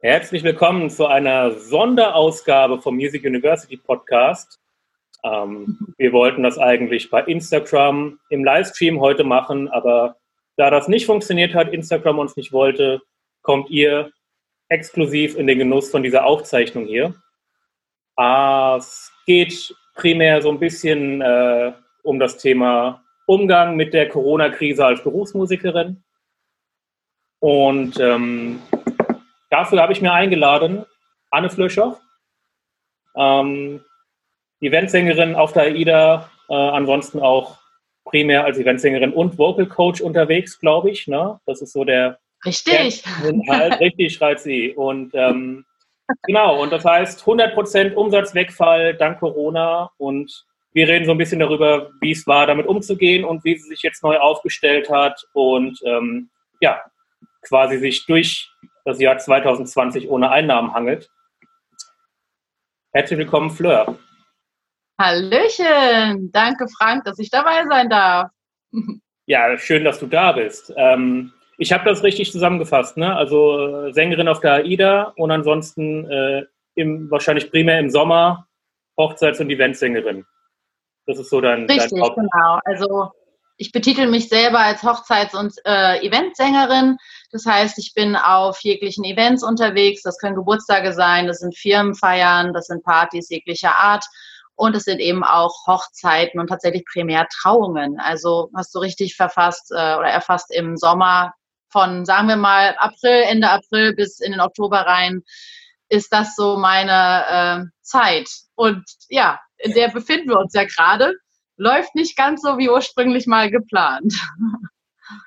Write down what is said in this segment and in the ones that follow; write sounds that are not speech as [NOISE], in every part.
Herzlich willkommen zu einer Sonderausgabe vom Music University Podcast. Ähm, wir wollten das eigentlich bei Instagram im Livestream heute machen, aber da das nicht funktioniert hat, Instagram uns nicht wollte, kommt ihr exklusiv in den Genuss von dieser Aufzeichnung hier. Äh, es geht primär so ein bisschen äh, um das Thema Umgang mit der Corona-Krise als Berufsmusikerin. Und ähm, dafür habe ich mir eingeladen Anne Flöscher, ähm, Eventsängerin auf der AIDA, äh, ansonsten auch primär als Eventsängerin und Vocal Coach unterwegs, glaube ich. Ne? Das ist so der Richtig. Halt, [LAUGHS] richtig schreit sie. Und ähm, genau, und das heißt 100% Umsatzwegfall dank Corona und wir reden so ein bisschen darüber, wie es war, damit umzugehen und wie sie sich jetzt neu aufgestellt hat und ähm, ja, quasi sich durch das Jahr 2020 ohne Einnahmen hangelt. Herzlich willkommen, Fleur. Hallöchen, danke Frank, dass ich dabei sein darf. [LAUGHS] Ja, schön, dass du da bist. Ähm, ich habe das richtig zusammengefasst, ne? Also äh, Sängerin auf der AIDA und ansonsten äh, im, wahrscheinlich primär im Sommer Hochzeits- und Eventsängerin. Das ist so dein, Richtig, dein genau. Also ich betitel mich selber als Hochzeits- und äh, Eventsängerin. Das heißt, ich bin auf jeglichen Events unterwegs. Das können Geburtstage sein, das sind Firmenfeiern, das sind Partys jeglicher Art. Und es sind eben auch Hochzeiten und tatsächlich primär Trauungen. Also hast du richtig verfasst äh, oder erfasst im Sommer von, sagen wir mal, April, Ende April bis in den Oktober rein, ist das so meine äh, Zeit. Und ja, in der befinden wir uns ja gerade läuft nicht ganz so wie ursprünglich mal geplant.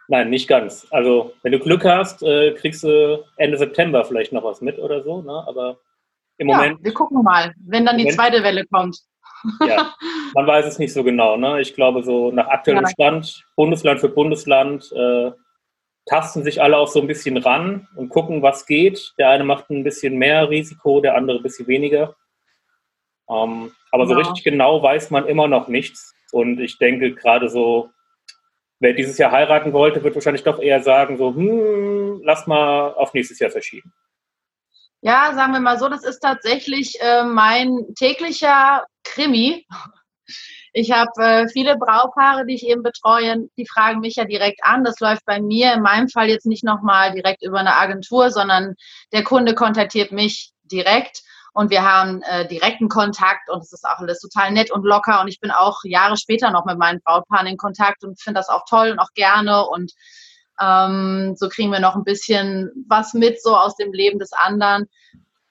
Nein, nicht ganz. Also, wenn du Glück hast, äh, kriegst du Ende September vielleicht noch was mit oder so, ne? aber im ja, Moment. Wir gucken mal, wenn dann die Moment, zweite Welle kommt. Ja, man weiß es nicht so genau. Ne? Ich glaube, so nach aktuellem ja. Stand, Bundesland für Bundesland, äh, tasten sich alle auch so ein bisschen ran und gucken, was geht. Der eine macht ein bisschen mehr Risiko, der andere ein bisschen weniger. Ähm, aber genau. so richtig genau weiß man immer noch nichts. Und ich denke gerade so, wer dieses Jahr heiraten wollte, wird wahrscheinlich doch eher sagen, so, hm, lass mal auf nächstes Jahr verschieben. Ja, sagen wir mal so, das ist tatsächlich äh, mein täglicher Krimi. Ich habe äh, viele Braupaare, die ich eben betreue, die fragen mich ja direkt an. Das läuft bei mir in meinem Fall jetzt nicht nochmal direkt über eine Agentur, sondern der Kunde kontaktiert mich direkt und wir haben äh, direkten Kontakt und es ist auch alles total nett und locker. Und ich bin auch Jahre später noch mit meinen Brautpaaren in Kontakt und finde das auch toll und auch gerne. Und ähm, so kriegen wir noch ein bisschen was mit so aus dem Leben des anderen.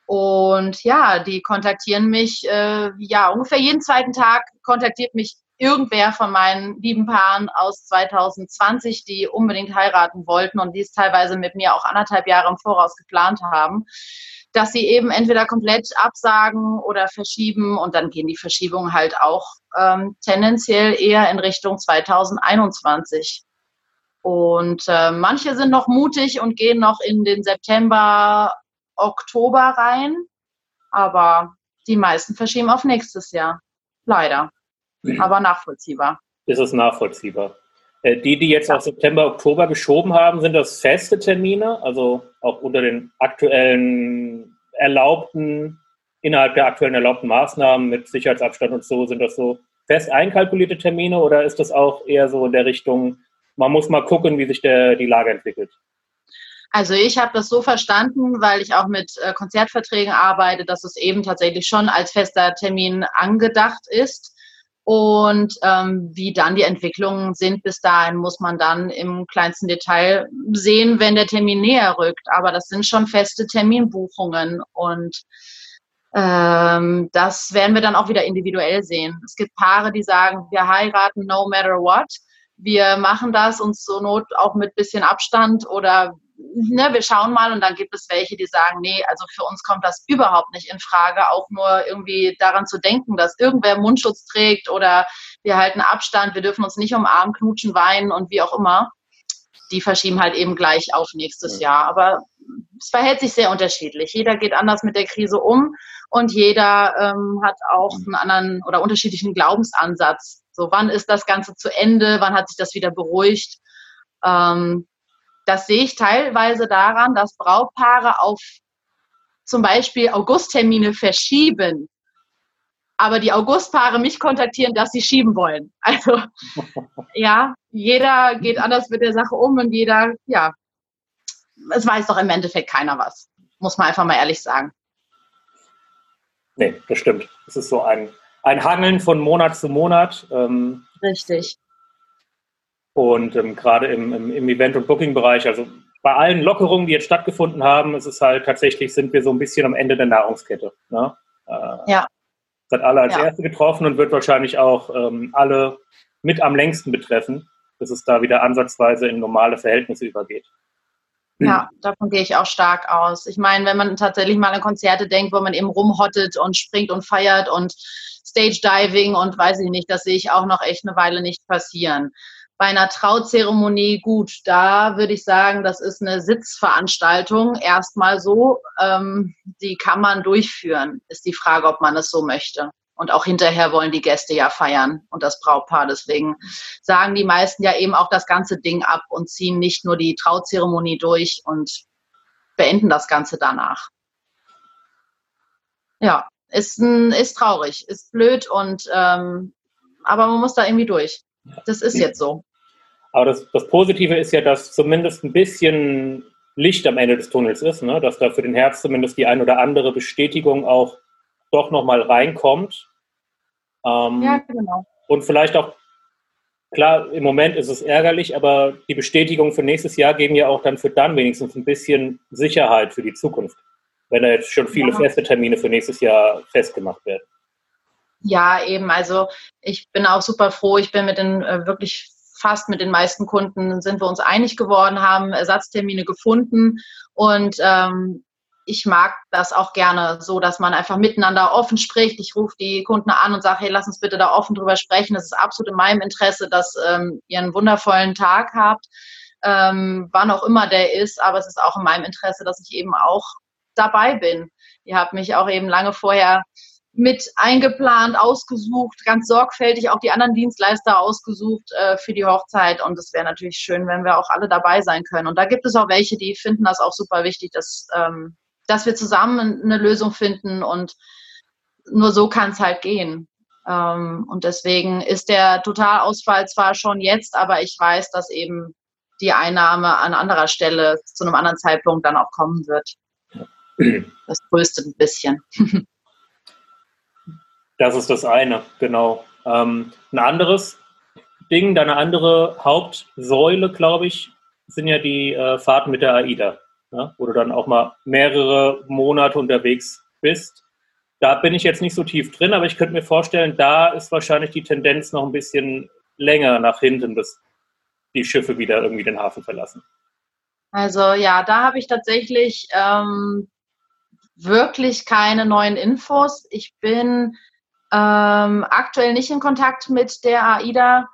Und ja, die kontaktieren mich, äh, ja, ungefähr jeden zweiten Tag kontaktiert mich irgendwer von meinen lieben Paaren aus 2020, die unbedingt heiraten wollten und die es teilweise mit mir auch anderthalb Jahre im Voraus geplant haben dass sie eben entweder komplett absagen oder verschieben und dann gehen die Verschiebungen halt auch ähm, tendenziell eher in Richtung 2021. Und äh, manche sind noch mutig und gehen noch in den September, Oktober rein, aber die meisten verschieben auf nächstes Jahr. Leider. Aber nachvollziehbar. Ist es nachvollziehbar? Äh, die, die jetzt auf September, Oktober geschoben haben, sind das feste Termine, also auch unter den aktuellen erlaubten, innerhalb der aktuellen erlaubten Maßnahmen mit Sicherheitsabstand und so, sind das so fest einkalkulierte Termine oder ist das auch eher so in der Richtung, man muss mal gucken, wie sich der, die Lage entwickelt? Also ich habe das so verstanden, weil ich auch mit äh, Konzertverträgen arbeite, dass es eben tatsächlich schon als fester Termin angedacht ist. Und ähm, wie dann die Entwicklungen sind bis dahin, muss man dann im kleinsten Detail sehen, wenn der Termin näher rückt. Aber das sind schon feste Terminbuchungen und ähm, das werden wir dann auch wieder individuell sehen. Es gibt Paare, die sagen, wir heiraten no matter what. Wir machen das uns zur Not auch mit bisschen Abstand oder ne, wir schauen mal und dann gibt es welche, die sagen, nee, also für uns kommt das überhaupt nicht in Frage, auch nur irgendwie daran zu denken, dass irgendwer Mundschutz trägt oder wir halten Abstand, wir dürfen uns nicht umarmen, knutschen, weinen und wie auch immer. Die verschieben halt eben gleich auf nächstes Jahr. Aber es verhält sich sehr unterschiedlich. Jeder geht anders mit der Krise um und jeder ähm, hat auch einen anderen oder unterschiedlichen Glaubensansatz. So, wann ist das Ganze zu Ende? Wann hat sich das wieder beruhigt? Ähm, das sehe ich teilweise daran, dass Brautpaare auf zum Beispiel Augusttermine verschieben, aber die Augustpaare mich kontaktieren, dass sie schieben wollen. [LAUGHS] Also ja, jeder geht anders mit der Sache um und jeder, ja, es weiß doch im Endeffekt keiner was. Muss man einfach mal ehrlich sagen. Nee, das stimmt. Es ist so ein, ein Hangeln von Monat zu Monat. Ähm, Richtig. Und ähm, gerade im, im, im Event- und Booking-Bereich, also bei allen Lockerungen, die jetzt stattgefunden haben, ist es halt tatsächlich, sind wir so ein bisschen am Ende der Nahrungskette. Ne? Äh, ja. Das hat alle als ja. Erste getroffen und wird wahrscheinlich auch ähm, alle mit am längsten betreffen, bis es da wieder ansatzweise in normale Verhältnisse übergeht. Ja, davon gehe ich auch stark aus. Ich meine, wenn man tatsächlich mal an Konzerte denkt, wo man eben rumhottet und springt und feiert und Stage Diving und weiß ich nicht, das sehe ich auch noch echt eine Weile nicht passieren. Bei einer Trauzeremonie, gut, da würde ich sagen, das ist eine Sitzveranstaltung. Erstmal so, ähm, die kann man durchführen. Ist die Frage, ob man es so möchte. Und auch hinterher wollen die Gäste ja feiern und das Brautpaar. Deswegen sagen die meisten ja eben auch das ganze Ding ab und ziehen nicht nur die Trauzeremonie durch und beenden das Ganze danach. Ja, ist, ist traurig, ist blöd und ähm, aber man muss da irgendwie durch. Das ist jetzt so. Aber das, das Positive ist ja, dass zumindest ein bisschen Licht am Ende des Tunnels ist, ne? dass da für den Herz zumindest die ein oder andere Bestätigung auch doch nochmal reinkommt. Ähm, ja, genau. Und vielleicht auch, klar, im Moment ist es ärgerlich, aber die Bestätigung für nächstes Jahr geben ja auch dann für dann wenigstens ein bisschen Sicherheit für die Zukunft, wenn da jetzt schon viele ja. feste Termine für nächstes Jahr festgemacht werden. Ja, eben. Also ich bin auch super froh. Ich bin mit den äh, wirklich fast mit den meisten Kunden sind wir uns einig geworden, haben Ersatztermine gefunden und ähm, ich mag das auch gerne so, dass man einfach miteinander offen spricht. Ich rufe die Kunden an und sage, hey, lass uns bitte da offen drüber sprechen. Das ist absolut in meinem Interesse, dass ähm, ihr einen wundervollen Tag habt, ähm, wann auch immer der ist. Aber es ist auch in meinem Interesse, dass ich eben auch dabei bin. Ihr habt mich auch eben lange vorher mit eingeplant, ausgesucht, ganz sorgfältig auch die anderen Dienstleister ausgesucht äh, für die Hochzeit. Und es wäre natürlich schön, wenn wir auch alle dabei sein können. Und da gibt es auch welche, die finden das auch super wichtig, dass, ähm, dass wir zusammen eine Lösung finden. Und nur so kann es halt gehen. Ähm, und deswegen ist der Totalausfall zwar schon jetzt, aber ich weiß, dass eben die Einnahme an anderer Stelle zu einem anderen Zeitpunkt dann auch kommen wird. [CLEARS THROAT] Das tröstet ein bisschen. [LAUGHS] Das ist das eine, genau. Ähm, ein anderes Ding, deine andere Hauptsäule, glaube ich, sind ja die äh, Fahrten mit der AIDA, ne? wo du dann auch mal mehrere Monate unterwegs bist. Da bin ich jetzt nicht so tief drin, aber ich könnte mir vorstellen, da ist wahrscheinlich die Tendenz noch ein bisschen länger nach hinten, bis die Schiffe wieder irgendwie den Hafen verlassen. Also ja, da habe ich tatsächlich ähm, wirklich keine neuen Infos. Ich bin ähm, aktuell nicht in Kontakt mit der AIDA,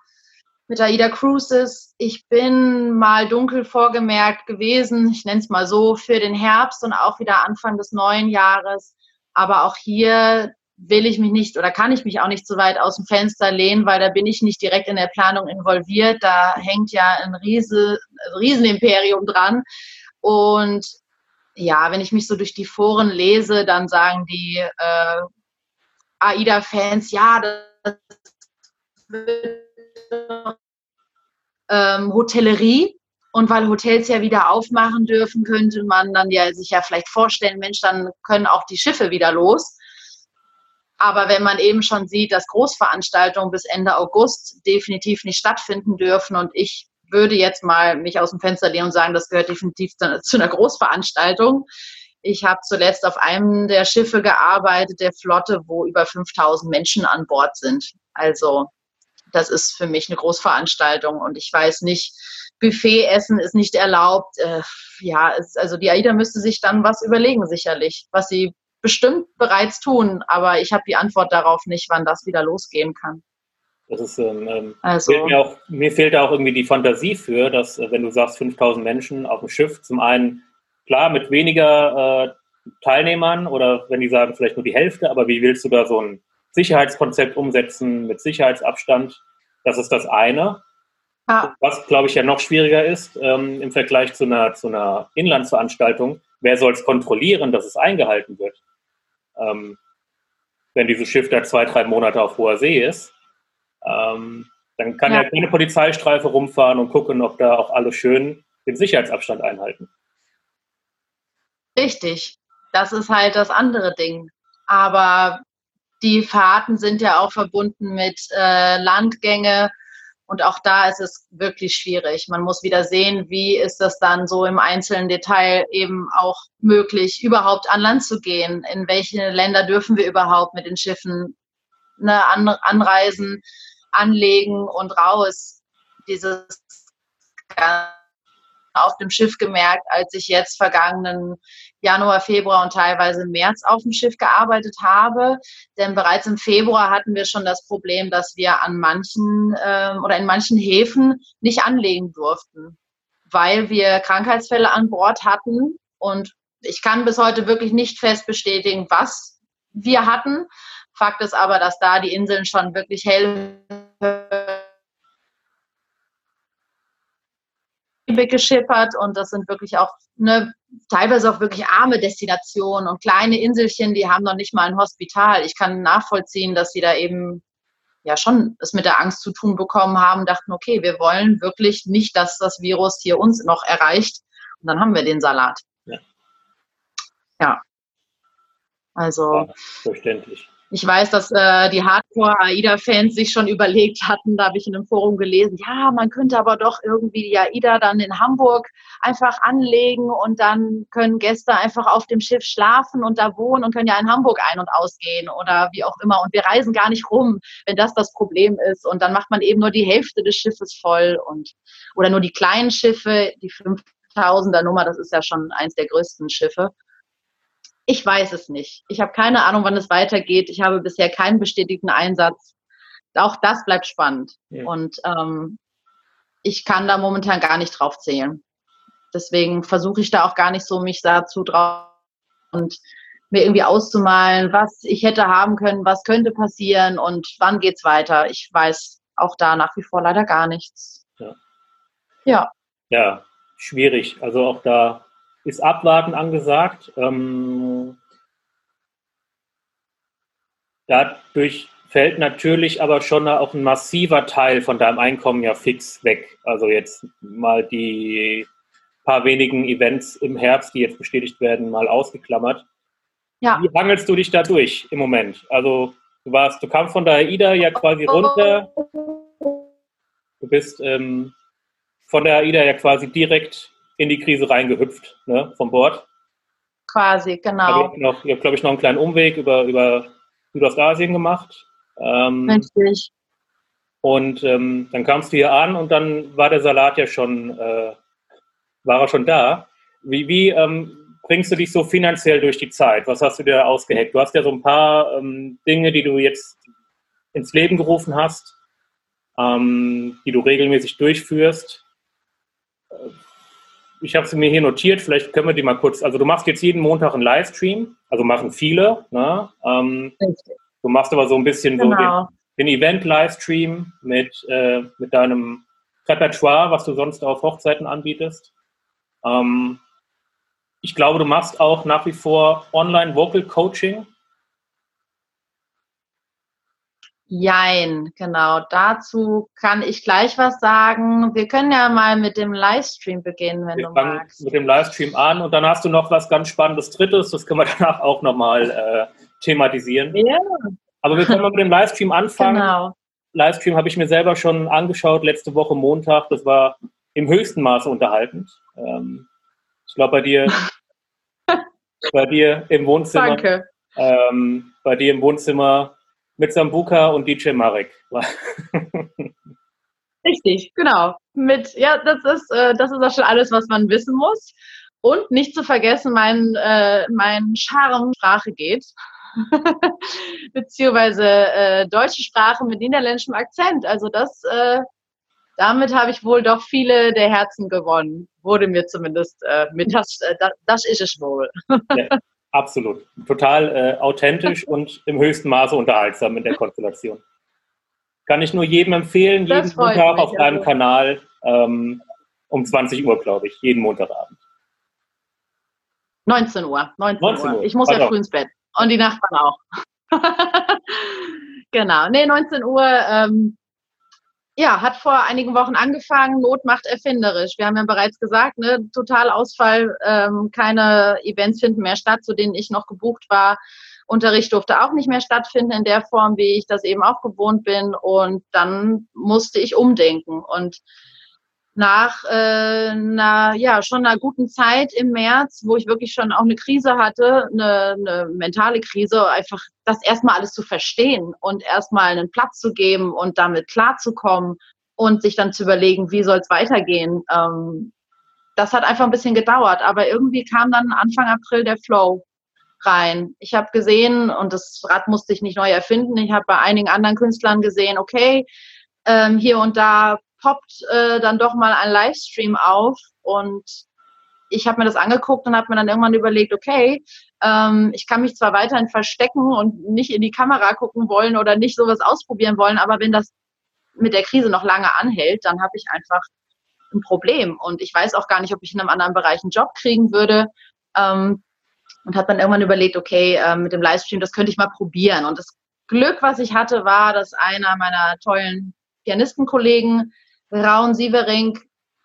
mit AIDA Cruises. Ich bin mal dunkel vorgemerkt gewesen, ich nenne es mal so, für den Herbst und auch wieder Anfang des neuen Jahres. Aber auch hier will ich mich nicht oder kann ich mich auch nicht so weit aus dem Fenster lehnen, weil da bin ich nicht direkt in der Planung involviert. Da hängt ja ein Riese, Riesenimperium dran. Und ja, wenn ich mich so durch die Foren lese, dann sagen die äh, AIDA-Fans, ja, das wird ähm, Hotellerie. Und weil Hotels ja wieder aufmachen dürfen, könnte man dann ja sich ja vielleicht vorstellen, Mensch, dann können auch die Schiffe wieder los. Aber wenn man eben schon sieht, dass Großveranstaltungen bis Ende August definitiv nicht stattfinden dürfen und ich würde jetzt mal mich aus dem Fenster lehnen und sagen, das gehört definitiv zu einer Großveranstaltung, ich habe zuletzt auf einem der Schiffe gearbeitet, der Flotte, wo über 5000 Menschen an Bord sind. Also das ist für mich eine Großveranstaltung und ich weiß nicht, Buffetessen ist nicht erlaubt. Äh, ja, es, also die AIDA müsste sich dann was überlegen, sicherlich, was sie bestimmt bereits tun, aber ich habe die Antwort darauf nicht, wann das wieder losgehen kann. Das ist, ähm, ähm also, fehlt mir, auch, mir fehlt da auch irgendwie die Fantasie für, dass, äh, wenn du sagst, 5000 Menschen auf dem Schiff, zum einen klar mit weniger äh, Teilnehmern oder wenn die sagen vielleicht nur die Hälfte, aber wie willst du da so ein Sicherheitskonzept umsetzen mit Sicherheitsabstand? Das ist das eine. Ja. Was, glaube ich, ja noch schwieriger ist ähm, im Vergleich zu einer, zu einer Inlandsveranstaltung. Wer soll es kontrollieren, dass es eingehalten wird? Ähm, wenn dieses Schiff da zwei, drei Monate auf hoher See ist, ähm, dann kann ja. ja keine Polizeistreife rumfahren und gucken, ob da auch alle schön den Sicherheitsabstand einhalten. Richtig. Das ist halt das andere Ding. Aber die Fahrten sind ja auch verbunden mit äh, Landgänge. Und auch da ist es wirklich schwierig. Man muss wieder sehen, wie ist das dann so im einzelnen Detail eben auch möglich, überhaupt an Land zu gehen. In welche Länder dürfen wir überhaupt mit den Schiffen ne, an, anreisen, anlegen und raus. Dieses auf dem Schiff gemerkt, als ich jetzt vergangenen Januar, Februar und teilweise März auf dem Schiff gearbeitet habe. Denn bereits im Februar hatten wir schon das Problem, dass wir an manchen ähm, oder in manchen Häfen nicht anlegen durften, weil wir Krankheitsfälle an Bord hatten. Und ich kann bis heute wirklich nicht fest bestätigen, was wir hatten. Fakt ist aber, dass da die Inseln schon wirklich hell geschippert und das sind wirklich auch ne, teilweise auch wirklich arme Destinationen und kleine Inselchen, die haben noch nicht mal ein Hospital. Ich kann nachvollziehen, dass sie da eben ja schon es mit der Angst zu tun bekommen haben, dachten, okay, wir wollen wirklich nicht, dass das Virus hier uns noch erreicht. Und dann haben wir den Salat. Ja. ja. Also. Ja, verständlich. Ich weiß, dass äh, die Hardcore-AIDA-Fans sich schon überlegt hatten, da habe ich in einem Forum gelesen, ja, man könnte aber doch irgendwie die AIDA dann in Hamburg einfach anlegen und dann können Gäste einfach auf dem Schiff schlafen und da wohnen und können ja in Hamburg ein- und ausgehen oder wie auch immer. Und wir reisen gar nicht rum, wenn das das Problem ist. Und dann macht man eben nur die Hälfte des Schiffes voll und oder nur die kleinen Schiffe, die 5000er Nummer, das ist ja schon eins der größten Schiffe. Ich weiß es nicht. Ich habe keine Ahnung, wann es weitergeht. Ich habe bisher keinen bestätigten Einsatz. Auch das bleibt spannend. Ja. Und ähm, ich kann da momentan gar nicht drauf zählen. Deswegen versuche ich da auch gar nicht so, mich dazu drauf und mir irgendwie auszumalen, was ich hätte haben können, was könnte passieren und wann geht's weiter. Ich weiß auch da nach wie vor leider gar nichts. Ja. Ja, ja schwierig. Also auch da ist Abwarten angesagt. Ähm, dadurch fällt natürlich aber schon auch ein massiver Teil von deinem Einkommen ja fix weg. Also jetzt mal die paar wenigen Events im Herbst, die jetzt bestätigt werden, mal ausgeklammert. Ja. Wie hangelst du dich da durch im Moment? Also du warst, du kamst von der AIDA ja quasi runter. Du bist ähm, von der AIDA ja quasi direkt in die Krise reingehüpft, ne, vom Bord. Quasi, genau. Ich habe, hab, glaube ich, noch einen kleinen Umweg über, über Südostasien gemacht. Ähm, Richtig. Und ähm, dann kamst du hier an und dann war der Salat ja schon, äh, war er schon da. Wie, wie ähm, bringst du dich so finanziell durch die Zeit? Was hast du dir ausgeheckt? Du hast ja so ein paar ähm, Dinge, die du jetzt ins Leben gerufen hast, ähm, die du regelmäßig durchführst ich habe sie mir hier notiert, vielleicht können wir die mal kurz, also du machst jetzt jeden Montag einen Livestream, also machen viele, ne? Ähm, du machst aber so ein bisschen genau. so den, den Event-Livestream mit, äh, mit deinem Repertoire, was du sonst auf Hochzeiten anbietest. Ähm, ich glaube, du machst auch nach wie vor Online-Vocal-Coaching. Jein, genau. Dazu kann ich gleich was sagen. Wir können ja mal mit dem Livestream beginnen, wenn Wir du magst. Mit dem Livestream an und dann hast du noch was ganz Spannendes Drittes. Das können wir [LAUGHS] danach auch nochmal äh, thematisieren. Ja. Aber wir können mal mit dem Livestream anfangen. Genau. Livestream habe ich mir selber schon angeschaut letzte Woche Montag. Das war im höchsten Maße unterhaltend. Ähm, ich glaube bei dir, [LAUGHS] bei dir im Wohnzimmer. Danke. Ähm, bei dir im Wohnzimmer mit Sambuka und DJ Marek. [LAUGHS] Richtig, genau. Mit, ja, das ist, äh, das ist auch schon alles, was man wissen muss. Und nicht zu vergessen, mein, äh, mein Charme Sprache geht. [LAUGHS] Beziehungsweise äh, deutsche Sprache mit niederländischem Akzent. Also das, äh, damit habe ich wohl doch viele der Herzen gewonnen. Wurde mir zumindest äh, mit, das, äh, das, das ist es wohl. ja. [LAUGHS] Absolut. Total äh, authentisch [LAUGHS] und im höchsten Maße unterhaltsam in der Konstellation. Kann ich nur jedem empfehlen, jeden Montag auf deinem also. Kanal ähm, um 20 Uhr, glaube ich, jeden Montagabend. 19 Uhr. 19, 19 Uhr. Ich muss ja früh ins Bett. Und die Nachbarn auch. [LAUGHS] genau. Nee, 19 Uhr. Ähm, ja, hat vor einigen Wochen angefangen. Not macht erfinderisch. Wir haben ja bereits gesagt, ne, Totalausfall, ähm, keine Events finden mehr statt, zu denen ich noch gebucht war. Unterricht durfte auch nicht mehr stattfinden in der Form, wie ich das eben auch gewohnt bin. Und dann musste ich umdenken. Und nach äh, einer, ja, schon einer guten Zeit im März, wo ich wirklich schon auch eine Krise hatte, eine, eine mentale Krise, einfach das erstmal alles zu verstehen und erstmal einen Platz zu geben und damit klarzukommen und sich dann zu überlegen, wie soll es weitergehen. Ähm, das hat einfach ein bisschen gedauert, aber irgendwie kam dann Anfang April der Flow rein. Ich habe gesehen, und das Rad musste ich nicht neu erfinden, ich habe bei einigen anderen Künstlern gesehen, okay, ähm, hier und da poppt äh, dann doch mal ein Livestream auf und ich habe mir das angeguckt und habe mir dann irgendwann überlegt, okay, ähm, ich kann mich zwar weiterhin verstecken und nicht in die Kamera gucken wollen oder nicht sowas ausprobieren wollen, aber wenn das mit der Krise noch lange anhält, dann habe ich einfach ein Problem und ich weiß auch gar nicht, ob ich in einem anderen Bereich einen Job kriegen würde. Ähm, und habe dann irgendwann überlegt, okay, äh, mit dem Livestream, das könnte ich mal probieren. Und das Glück, was ich hatte, war, dass einer meiner tollen Pianistenkollegen Raun Sievering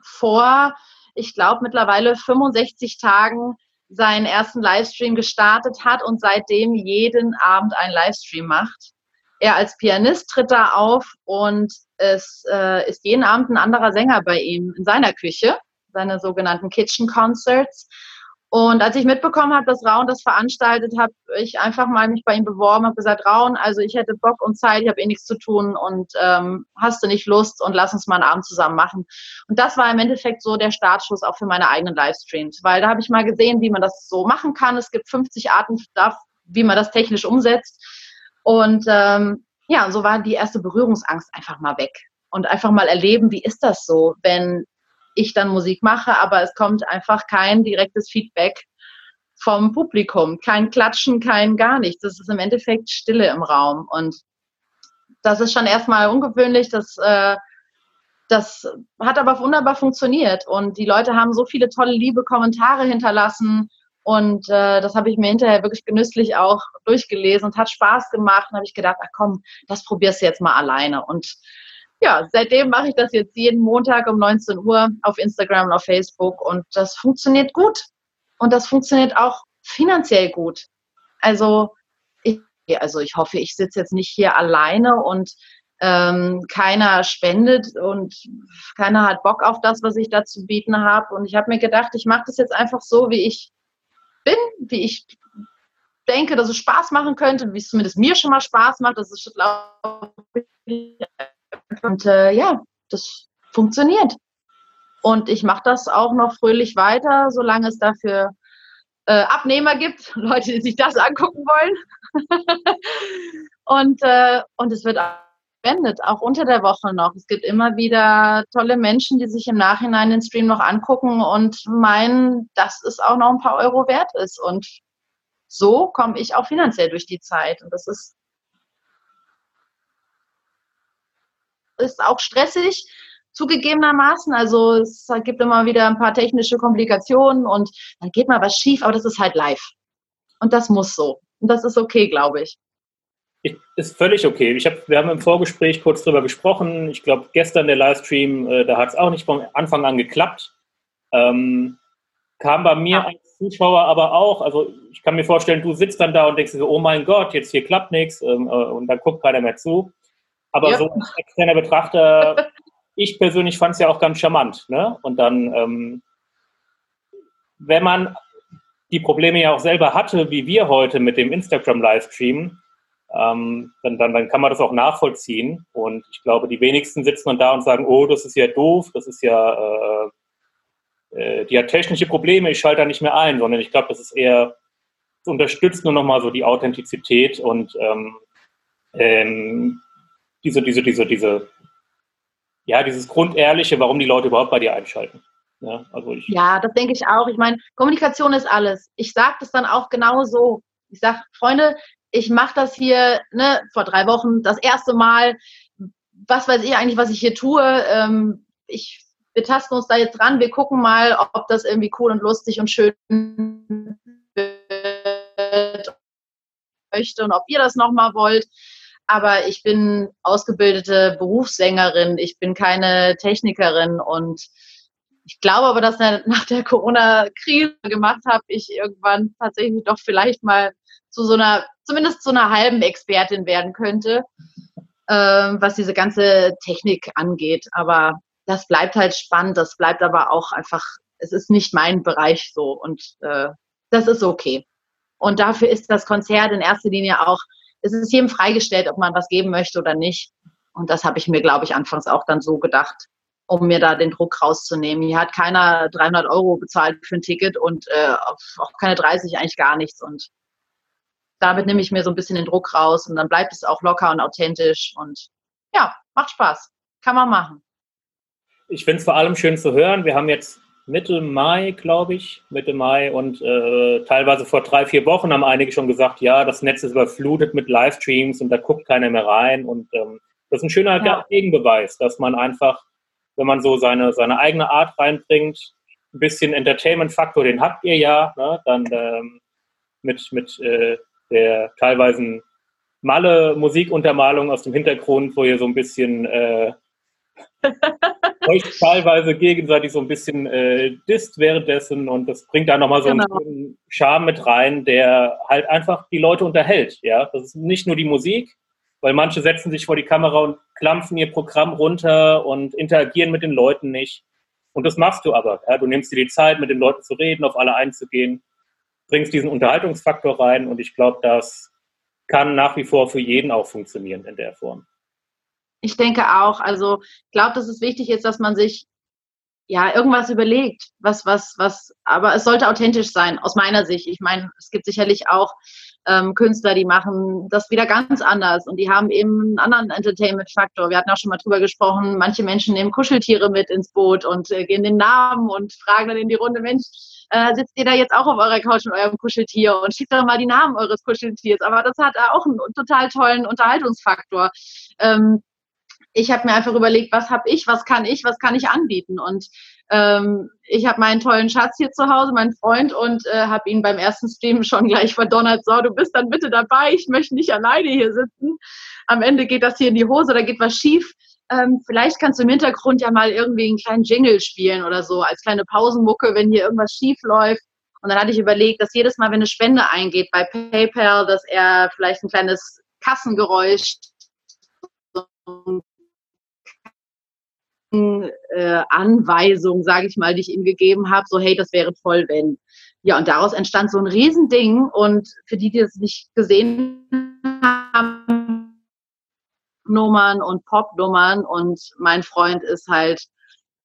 vor, ich glaube, mittlerweile 65 Tagen seinen ersten Livestream gestartet hat und seitdem jeden Abend einen Livestream macht. Er als Pianist tritt da auf und es äh, ist jeden Abend ein anderer Sänger bei ihm in seiner Küche, seine sogenannten Kitchen Concerts. Und als ich mitbekommen habe, dass Raun das veranstaltet, habe ich einfach mal mich bei ihm beworben, habe gesagt, Raun, also ich hätte Bock und Zeit, ich habe eh nichts zu tun und ähm, hast du nicht Lust und lass uns mal einen Abend zusammen machen. Und das war im Endeffekt so der Startschuss auch für meine eigenen Livestreams, weil da habe ich mal gesehen, wie man das so machen kann. Es gibt 50 Arten, wie man das technisch umsetzt. Und ähm, ja, so war die erste Berührungsangst einfach mal weg. Und einfach mal erleben, wie ist das so, wenn ich dann Musik mache, aber es kommt einfach kein direktes Feedback vom Publikum. Kein Klatschen, kein gar nichts. Das ist im Endeffekt Stille im Raum. Und das ist schon erstmal ungewöhnlich. Das, äh, das hat aber wunderbar funktioniert. Und die Leute haben so viele tolle, liebe Kommentare hinterlassen. Und äh, das habe ich mir hinterher wirklich genüsslich auch durchgelesen und hat Spaß gemacht. Und habe ich gedacht, ach komm, das probierst du jetzt mal alleine. Und ja, seitdem mache ich das jetzt jeden Montag um 19 Uhr auf Instagram und auf Facebook und das funktioniert gut. Und das funktioniert auch finanziell gut. Also ich, also ich hoffe, ich sitze jetzt nicht hier alleine und ähm, keiner spendet und keiner hat Bock auf das, was ich da zu bieten habe. Und ich habe mir gedacht, ich mache das jetzt einfach so, wie ich bin, wie ich denke, dass es Spaß machen könnte, wie es zumindest mir schon mal Spaß macht. Das ist, glaube ich, und äh, ja, das funktioniert. Und ich mache das auch noch fröhlich weiter, solange es dafür äh, Abnehmer gibt, [LAUGHS] Leute, die sich das angucken wollen. [LAUGHS] und, äh, und es wird verwendet, auch unter der Woche noch. Es gibt immer wieder tolle Menschen, die sich im Nachhinein den Stream noch angucken und meinen, dass es auch noch ein paar Euro wert ist. Und so komme ich auch finanziell durch die Zeit. Und das ist ist auch stressig, zugegebenermaßen. Also es gibt immer wieder ein paar technische Komplikationen und dann geht mal was schief, aber das ist halt live. Und das muss so. Und das ist okay, glaube ich. ich. Ist völlig okay. Ich hab, wir haben im Vorgespräch kurz drüber gesprochen. Ich glaube, gestern der Livestream, äh, da hat es auch nicht vom Anfang an geklappt. Ähm, kam bei mir ja. als Zuschauer aber auch, also ich kann mir vorstellen, du sitzt dann da und denkst so, oh mein Gott, jetzt hier klappt nichts ähm, äh, und dann guckt keiner mehr zu. Aber ja. so als externer Betrachter, [LAUGHS] ich persönlich fand es ja auch ganz charmant. Ne? Und dann, ähm, wenn man die Probleme ja auch selber hatte, wie wir heute mit dem Instagram-Livestream, ähm, dann, dann, dann kann man das auch nachvollziehen. Und ich glaube, die wenigsten sitzen dann da und sagen, oh, das ist ja doof, das ist ja, äh, äh, die hat technische Probleme, ich schalte da nicht mehr ein, sondern ich glaube, das ist eher, das unterstützt nur nochmal so die Authentizität und ähm, ähm, diese, diese, diese, diese, ja, dieses Grundehrliche, warum die Leute überhaupt bei dir einschalten. Ja, also ich ja das denke ich auch. Ich meine, Kommunikation ist alles. Ich sage das dann auch genau so. Ich sage, Freunde, ich mache das hier ne, vor drei Wochen das erste Mal. was weiß ich eigentlich, was ich hier tue. Ähm, ich, wir tasten uns da jetzt dran, wir gucken mal, ob das irgendwie cool und lustig und schön wird möchte und ob ihr das nochmal wollt. Aber ich bin ausgebildete Berufssängerin, ich bin keine Technikerin und ich glaube aber, dass nach der Corona-Krise gemacht habe, ich irgendwann tatsächlich doch vielleicht mal zu so einer, zumindest zu einer halben Expertin werden könnte, ähm, was diese ganze Technik angeht. Aber das bleibt halt spannend, das bleibt aber auch einfach, es ist nicht mein Bereich so und äh, das ist okay. Und dafür ist das Konzert in erster Linie auch, es ist jedem freigestellt, ob man was geben möchte oder nicht. Und das habe ich mir, glaube ich, anfangs auch dann so gedacht, um mir da den Druck rauszunehmen. Hier hat keiner 300 Euro bezahlt für ein Ticket und äh, auch keine 30, eigentlich gar nichts. Und damit nehme ich mir so ein bisschen den Druck raus und dann bleibt es auch locker und authentisch und ja, macht Spaß. Kann man machen. Ich finde es vor allem schön zu hören. Wir haben jetzt Mitte Mai, glaube ich, Mitte Mai und äh, teilweise vor drei, vier Wochen haben einige schon gesagt, ja, das Netz ist überflutet mit Livestreams und da guckt keiner mehr rein und ähm, das ist ein schöner ja. Gegenbeweis, dass man einfach, wenn man so seine, seine eigene Art reinbringt, ein bisschen Entertainment-Faktor, den habt ihr ja, ne, dann ähm, mit, mit äh, der teilweise Malle-Musikuntermalung aus dem Hintergrund, wo ihr so ein bisschen äh, [LAUGHS] euch teilweise gegenseitig so ein bisschen äh, disst währenddessen und das bringt da nochmal so genau. einen Charme mit rein, der halt einfach die Leute unterhält. Ja, das ist nicht nur die Musik, weil manche setzen sich vor die Kamera und klampfen ihr Programm runter und interagieren mit den Leuten nicht. Und das machst du aber. Ja? Du nimmst dir die Zeit, mit den Leuten zu reden, auf alle einzugehen, bringst diesen Unterhaltungsfaktor rein und ich glaube, das kann nach wie vor für jeden auch funktionieren in der Form. Ich denke auch. Also ich glaube, dass es wichtig ist, dass man sich ja irgendwas überlegt, was, was, was, aber es sollte authentisch sein, aus meiner Sicht. Ich meine, es gibt sicherlich auch ähm, Künstler, die machen das wieder ganz anders und die haben eben einen anderen Entertainment-Faktor. Wir hatten auch schon mal drüber gesprochen, manche Menschen nehmen Kuscheltiere mit ins Boot und äh, gehen den Namen und fragen dann in die Runde, Mensch, äh, sitzt ihr da jetzt auch auf eurer Couch mit eurem Kuscheltier und schickt doch mal die Namen eures Kuscheltiers. Aber das hat auch einen total tollen Unterhaltungsfaktor. Ähm, ich habe mir einfach überlegt, was habe ich, was kann ich, was kann ich anbieten. Und ähm, ich habe meinen tollen Schatz hier zu Hause, meinen Freund, und äh, habe ihn beim ersten Stream [LAUGHS] schon gleich verdonnert, so, du bist dann bitte dabei, ich möchte nicht alleine hier sitzen. Am Ende geht das hier in die Hose, da geht was schief. Ähm, vielleicht kannst du im Hintergrund ja mal irgendwie einen kleinen Jingle spielen oder so, als kleine Pausenmucke, wenn hier irgendwas schief läuft. Und dann hatte ich überlegt, dass jedes Mal, wenn eine Spende eingeht bei PayPal, dass er vielleicht ein kleines Kassengeräusch äh, Anweisung, sage ich mal, die ich ihm gegeben habe, so hey, das wäre toll, wenn. Ja, und daraus entstand so ein Riesending und für die, die es nicht gesehen haben, Nummern und Popnummern und mein Freund ist halt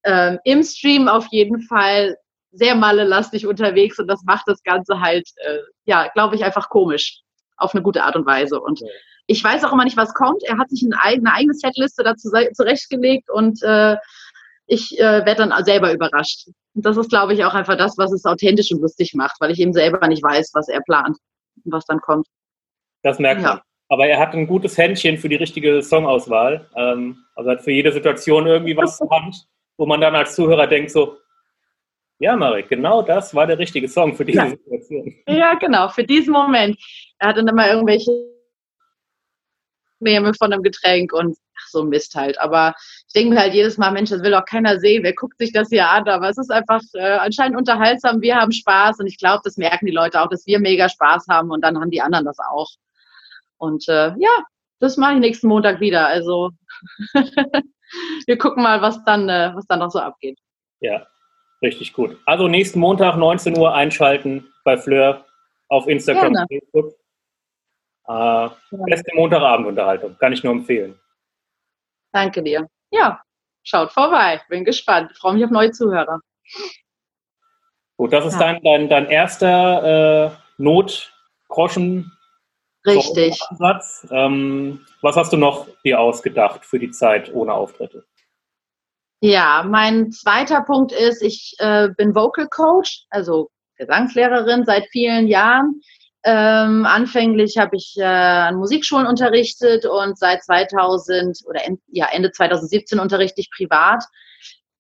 ähm, im Stream auf jeden Fall sehr mallelastig unterwegs und das macht das Ganze halt, äh, ja, glaube ich, einfach komisch auf eine gute Art und Weise. Und ja ich weiß auch immer nicht, was kommt. Er hat sich eine eigene, Setliste dazu zurechtgelegt und äh, ich äh, werde dann selber überrascht. Und das ist, glaube ich, auch einfach das, was es authentisch und lustig macht, weil ich eben selber nicht weiß, was er plant und was dann kommt. Das merkt man. Ja. Aber er hat ein gutes Händchen für die richtige Songauswahl. Ähm, also hat für jede Situation irgendwie was [LAUGHS] zur Hand, wo man dann als Zuhörer denkt so, ja, Marek, genau das war der richtige Song für diese ja. Situation. Ja, genau, für diesen Moment. Er hat dann immer irgendwelche nehme von einem Getränk und ach, so Mist halt. Aber ich denke mir halt jedes Mal, Mensch, das will auch keiner sehen, wer guckt sich das hier an, aber es ist einfach äh, anscheinend unterhaltsam, wir haben Spaß und ich glaube, das merken die Leute auch, dass wir mega Spaß haben und dann haben die anderen das auch. Und äh, ja, das mache ich nächsten Montag wieder. Also [LAUGHS] wir gucken mal, was dann, äh, was dann noch so abgeht. Ja, richtig gut. Also nächsten Montag 19 Uhr einschalten bei Fleur auf Instagram und Facebook. Äh, ja. Beste Montagabendunterhaltung, kann ich nur empfehlen. Danke dir. Ja, schaut vorbei. Bin gespannt. Ich freue mich auf neue Zuhörer. Gut, das ist ja. dein, dein, dein erster äh, Notgroschen. Richtig. Ähm, was hast du noch dir ausgedacht für die Zeit ohne Auftritte? Ja, mein zweiter Punkt ist, ich äh, bin Vocal Coach, also Gesangslehrerin seit vielen Jahren Ähm, anfänglich habe ich äh, an Musikschulen unterrichtet und seit 2000 oder en, ja, Ende 2017 unterrichte ich privat.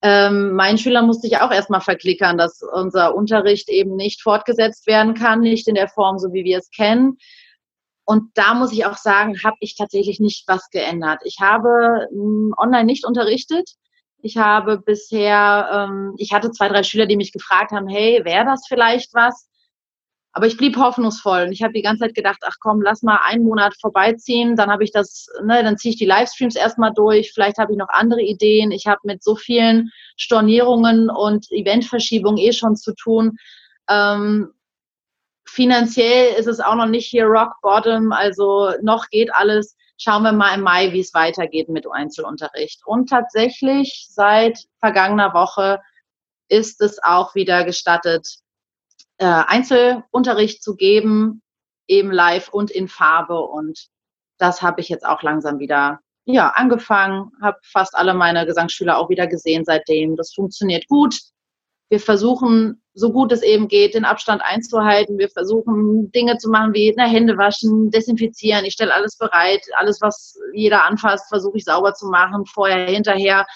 Ähm, meinen Schülern musste ich auch erstmal verklickern, dass unser Unterricht eben nicht fortgesetzt werden kann, nicht in der Form, so wie wir es kennen. Und da muss ich auch sagen, habe ich tatsächlich nicht was geändert. Ich habe m, online nicht unterrichtet. Ich habe bisher, ähm, ich hatte zwei, drei Schüler, die mich gefragt haben, hey, wäre das vielleicht was? Aber ich blieb hoffnungsvoll und ich habe die ganze Zeit gedacht, ach komm, lass mal einen Monat vorbeiziehen, dann habe ich das, ne, dann ziehe ich die Livestreams erstmal durch, vielleicht habe ich noch andere Ideen. Ich habe mit so vielen Stornierungen und Eventverschiebungen eh schon zu tun. Ähm, finanziell ist es auch noch nicht hier Rock Bottom, also noch geht alles. Schauen wir mal im Mai, wie es weitergeht mit Einzelunterricht. Und tatsächlich seit vergangener Woche ist es auch wieder gestattet, äh, Einzelunterricht zu geben, eben live und in Farbe. Und das habe ich jetzt auch langsam wieder ja, angefangen, habe fast alle meine Gesangsschüler auch wieder gesehen seitdem. Das funktioniert gut. Wir versuchen, so gut es eben geht, den Abstand einzuhalten. Wir versuchen, Dinge zu machen wie na, Hände waschen, desinfizieren. Ich stelle alles bereit. Alles, was jeder anfasst, versuche ich sauber zu machen, vorher, hinterher.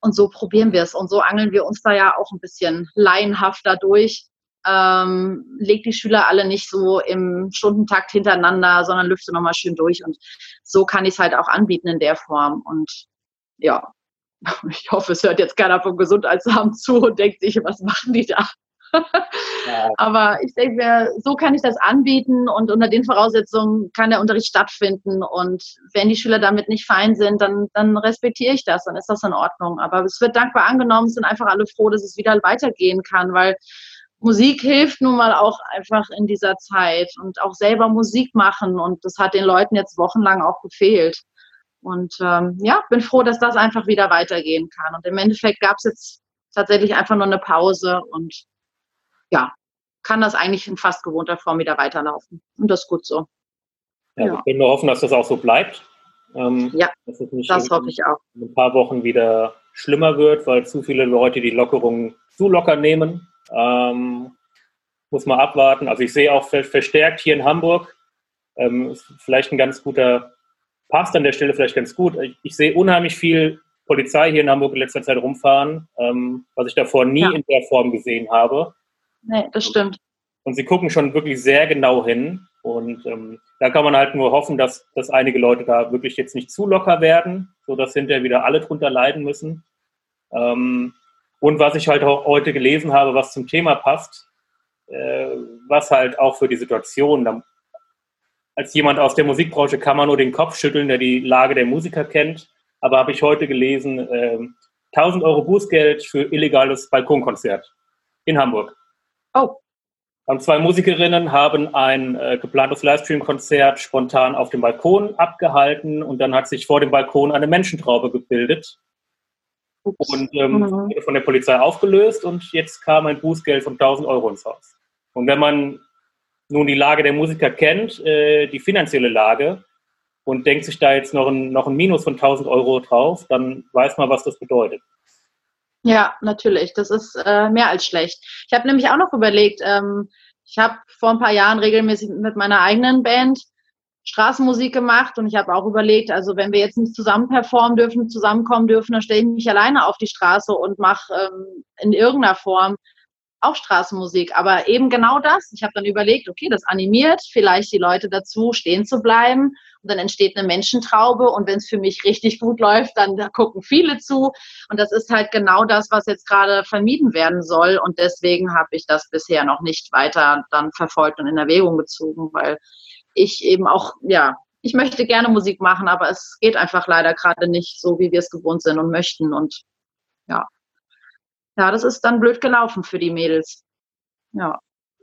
Und so probieren wir es. Und so angeln wir uns da ja auch ein bisschen laienhafter durch ähm, leg die Schüler alle nicht so im Stundentakt hintereinander, sondern lüfte nochmal schön durch. Und so kann ich es halt auch anbieten in der Form. Und ja, [LAUGHS] ich hoffe, es hört jetzt keiner vom Gesundheitsamt zu und denkt sich, was machen die da? Ja. Aber ich denke mir, so kann ich das anbieten und unter den Voraussetzungen kann der Unterricht stattfinden. Und wenn die Schüler damit nicht fein sind, dann, dann respektiere ich das, dann ist das in Ordnung. Aber es wird dankbar angenommen, sind einfach alle froh, dass es wieder weitergehen kann, weil Musik hilft nun mal auch einfach in dieser Zeit und auch selber Musik machen. Und das hat den Leuten jetzt wochenlang auch gefehlt. Und ähm, ja, bin froh, dass das einfach wieder weitergehen kann. Und im Endeffekt gab es jetzt tatsächlich einfach nur eine Pause und ja, kann das eigentlich in fast gewohnter Form wieder weiterlaufen. Und das ist gut so. Ja, ja. Ich will nur hoffen, dass das auch so bleibt. Ähm, ja, das hoffe ich auch. In ein paar Wochen wieder schlimmer wird, weil zu viele Leute die Lockerungen zu locker nehmen. Ähm, muss man abwarten. Also ich sehe auch verstärkt hier in Hamburg, ähm, vielleicht ein ganz guter, passt an der Stelle vielleicht ganz gut. Ich, ich, sehe unheimlich viel Polizei hier in Hamburg in letzter Zeit rumfahren, ähm, was ich davor nie ja. in der Form gesehen habe. Nee, das stimmt. Und sie gucken schon wirklich sehr genau hin. Und ähm, da kann man halt nur hoffen, dass, dass einige Leute da wirklich jetzt nicht zu locker werden, sodass hinterher wieder alle drunter leiden müssen. Ähm, und was ich halt auch heute gelesen habe, was zum Thema passt, äh, was halt auch für die Situation, da, als jemand aus der Musikbranche kann man nur den Kopf schütteln, der die Lage der Musiker kennt. Aber habe ich heute gelesen, äh, 1000 Euro Bußgeld für illegales Balkonkonzert in Hamburg. Oh. Und zwei Musikerinnen haben ein äh, geplantes Livestream-Konzert spontan auf dem Balkon abgehalten und dann hat sich vor dem Balkon eine Menschentraube gebildet und ähm, mhm. wurde von der Polizei aufgelöst und jetzt kam ein Bußgeld von 1000 Euro ins Haus. Und wenn man nun die Lage der Musiker kennt, äh, die finanzielle Lage, und denkt sich da jetzt noch ein, noch ein Minus von 1000 Euro drauf, dann weiß man, was das bedeutet. Ja, natürlich. Das ist äh, mehr als schlecht. Ich habe nämlich auch noch überlegt, ähm, ich habe vor ein paar Jahren regelmäßig mit meiner eigenen Band Straßenmusik gemacht und ich habe auch überlegt, also wenn wir jetzt nicht zusammen performen dürfen, zusammenkommen dürfen, dann stelle ich mich alleine auf die Straße und mache ähm, in irgendeiner Form auch Straßenmusik. Aber eben genau das. Ich habe dann überlegt, okay, das animiert vielleicht die Leute dazu, stehen zu bleiben. Und dann entsteht eine Menschentraube. Und wenn es für mich richtig gut läuft, dann da gucken viele zu. Und das ist halt genau das, was jetzt gerade vermieden werden soll. Und deswegen habe ich das bisher noch nicht weiter dann verfolgt und in Erwägung gezogen, weil ich eben auch, ja, ich möchte gerne Musik machen, aber es geht einfach leider gerade nicht so, wie wir es gewohnt sind und möchten. Und ja, ja, das ist dann blöd gelaufen für die Mädels. Ja.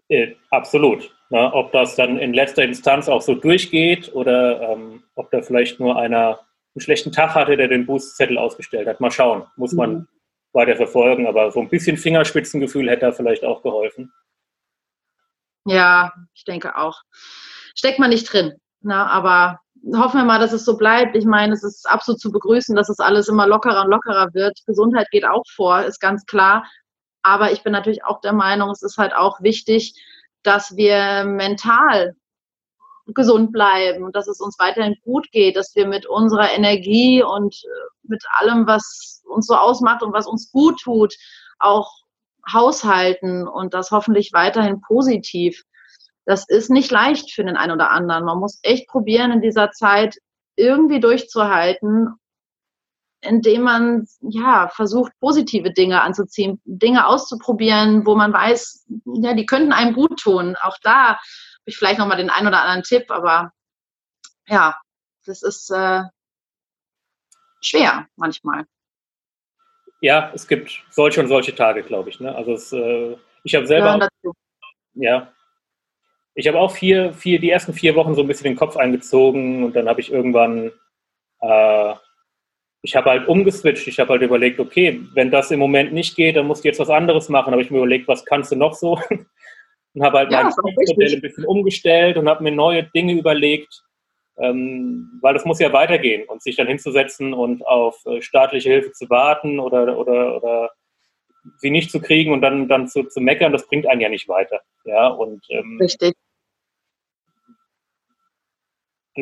Äh, absolut. Na, ob das dann in letzter Instanz auch so durchgeht oder ähm, ob da vielleicht nur einer einen schlechten Tag hatte, der den Bußzettel ausgestellt hat. Mal schauen. Muss man mhm. weiter verfolgen. Aber so ein bisschen Fingerspitzengefühl hätte da vielleicht auch geholfen. Ja, ich denke auch steckt man nicht drin. Na, ne? aber hoffen wir mal, dass es so bleibt. Ich meine, es ist absolut zu begrüßen, dass es alles immer lockerer und lockerer wird. Gesundheit geht auch vor, ist ganz klar. Aber ich bin natürlich auch der Meinung, es ist halt auch wichtig, dass wir mental gesund bleiben und dass es uns weiterhin gut geht, dass wir mit unserer Energie und äh, mit allem, was uns so ausmacht und was uns gut tut, auch haushalten und das hoffentlich weiterhin positiv. Das ist nicht leicht für den einen oder anderen. Man muss echt probieren, in dieser Zeit irgendwie durchzuhalten, indem man ja versucht, positive Dinge anzuziehen, Dinge auszuprobieren, wo man weiß, ja, die könnten einem gut tun. Auch da habe ich vielleicht nochmal den einen oder anderen Tipp, aber ja, das ist äh, schwer manchmal. Ja, es gibt solche und solche Tage, glaube ich. Ne? Also es, äh, ich habe selber, ja, ich habe auch vier, vier, die ersten vier Wochen so ein bisschen den Kopf eingezogen und dann habe ich irgendwann, äh, ich habe halt umgeswitcht. Ich habe halt überlegt, okay, wenn das im Moment nicht geht, dann musst du jetzt was anderes machen. habe ich mir überlegt, was kannst du noch so? [LAUGHS] und habe halt ja, mein Modell ein bisschen umgestellt und habe mir neue Dinge überlegt ähm, weil das muss ja weitergehen und sich dann hinzusetzen und auf äh, staatliche Hilfe zu warten oder, oder, oder sie nicht zu kriegen und dann, dann zu, zu meckern, das bringt einen ja nicht weiter. Ja, und ähm, Richtig.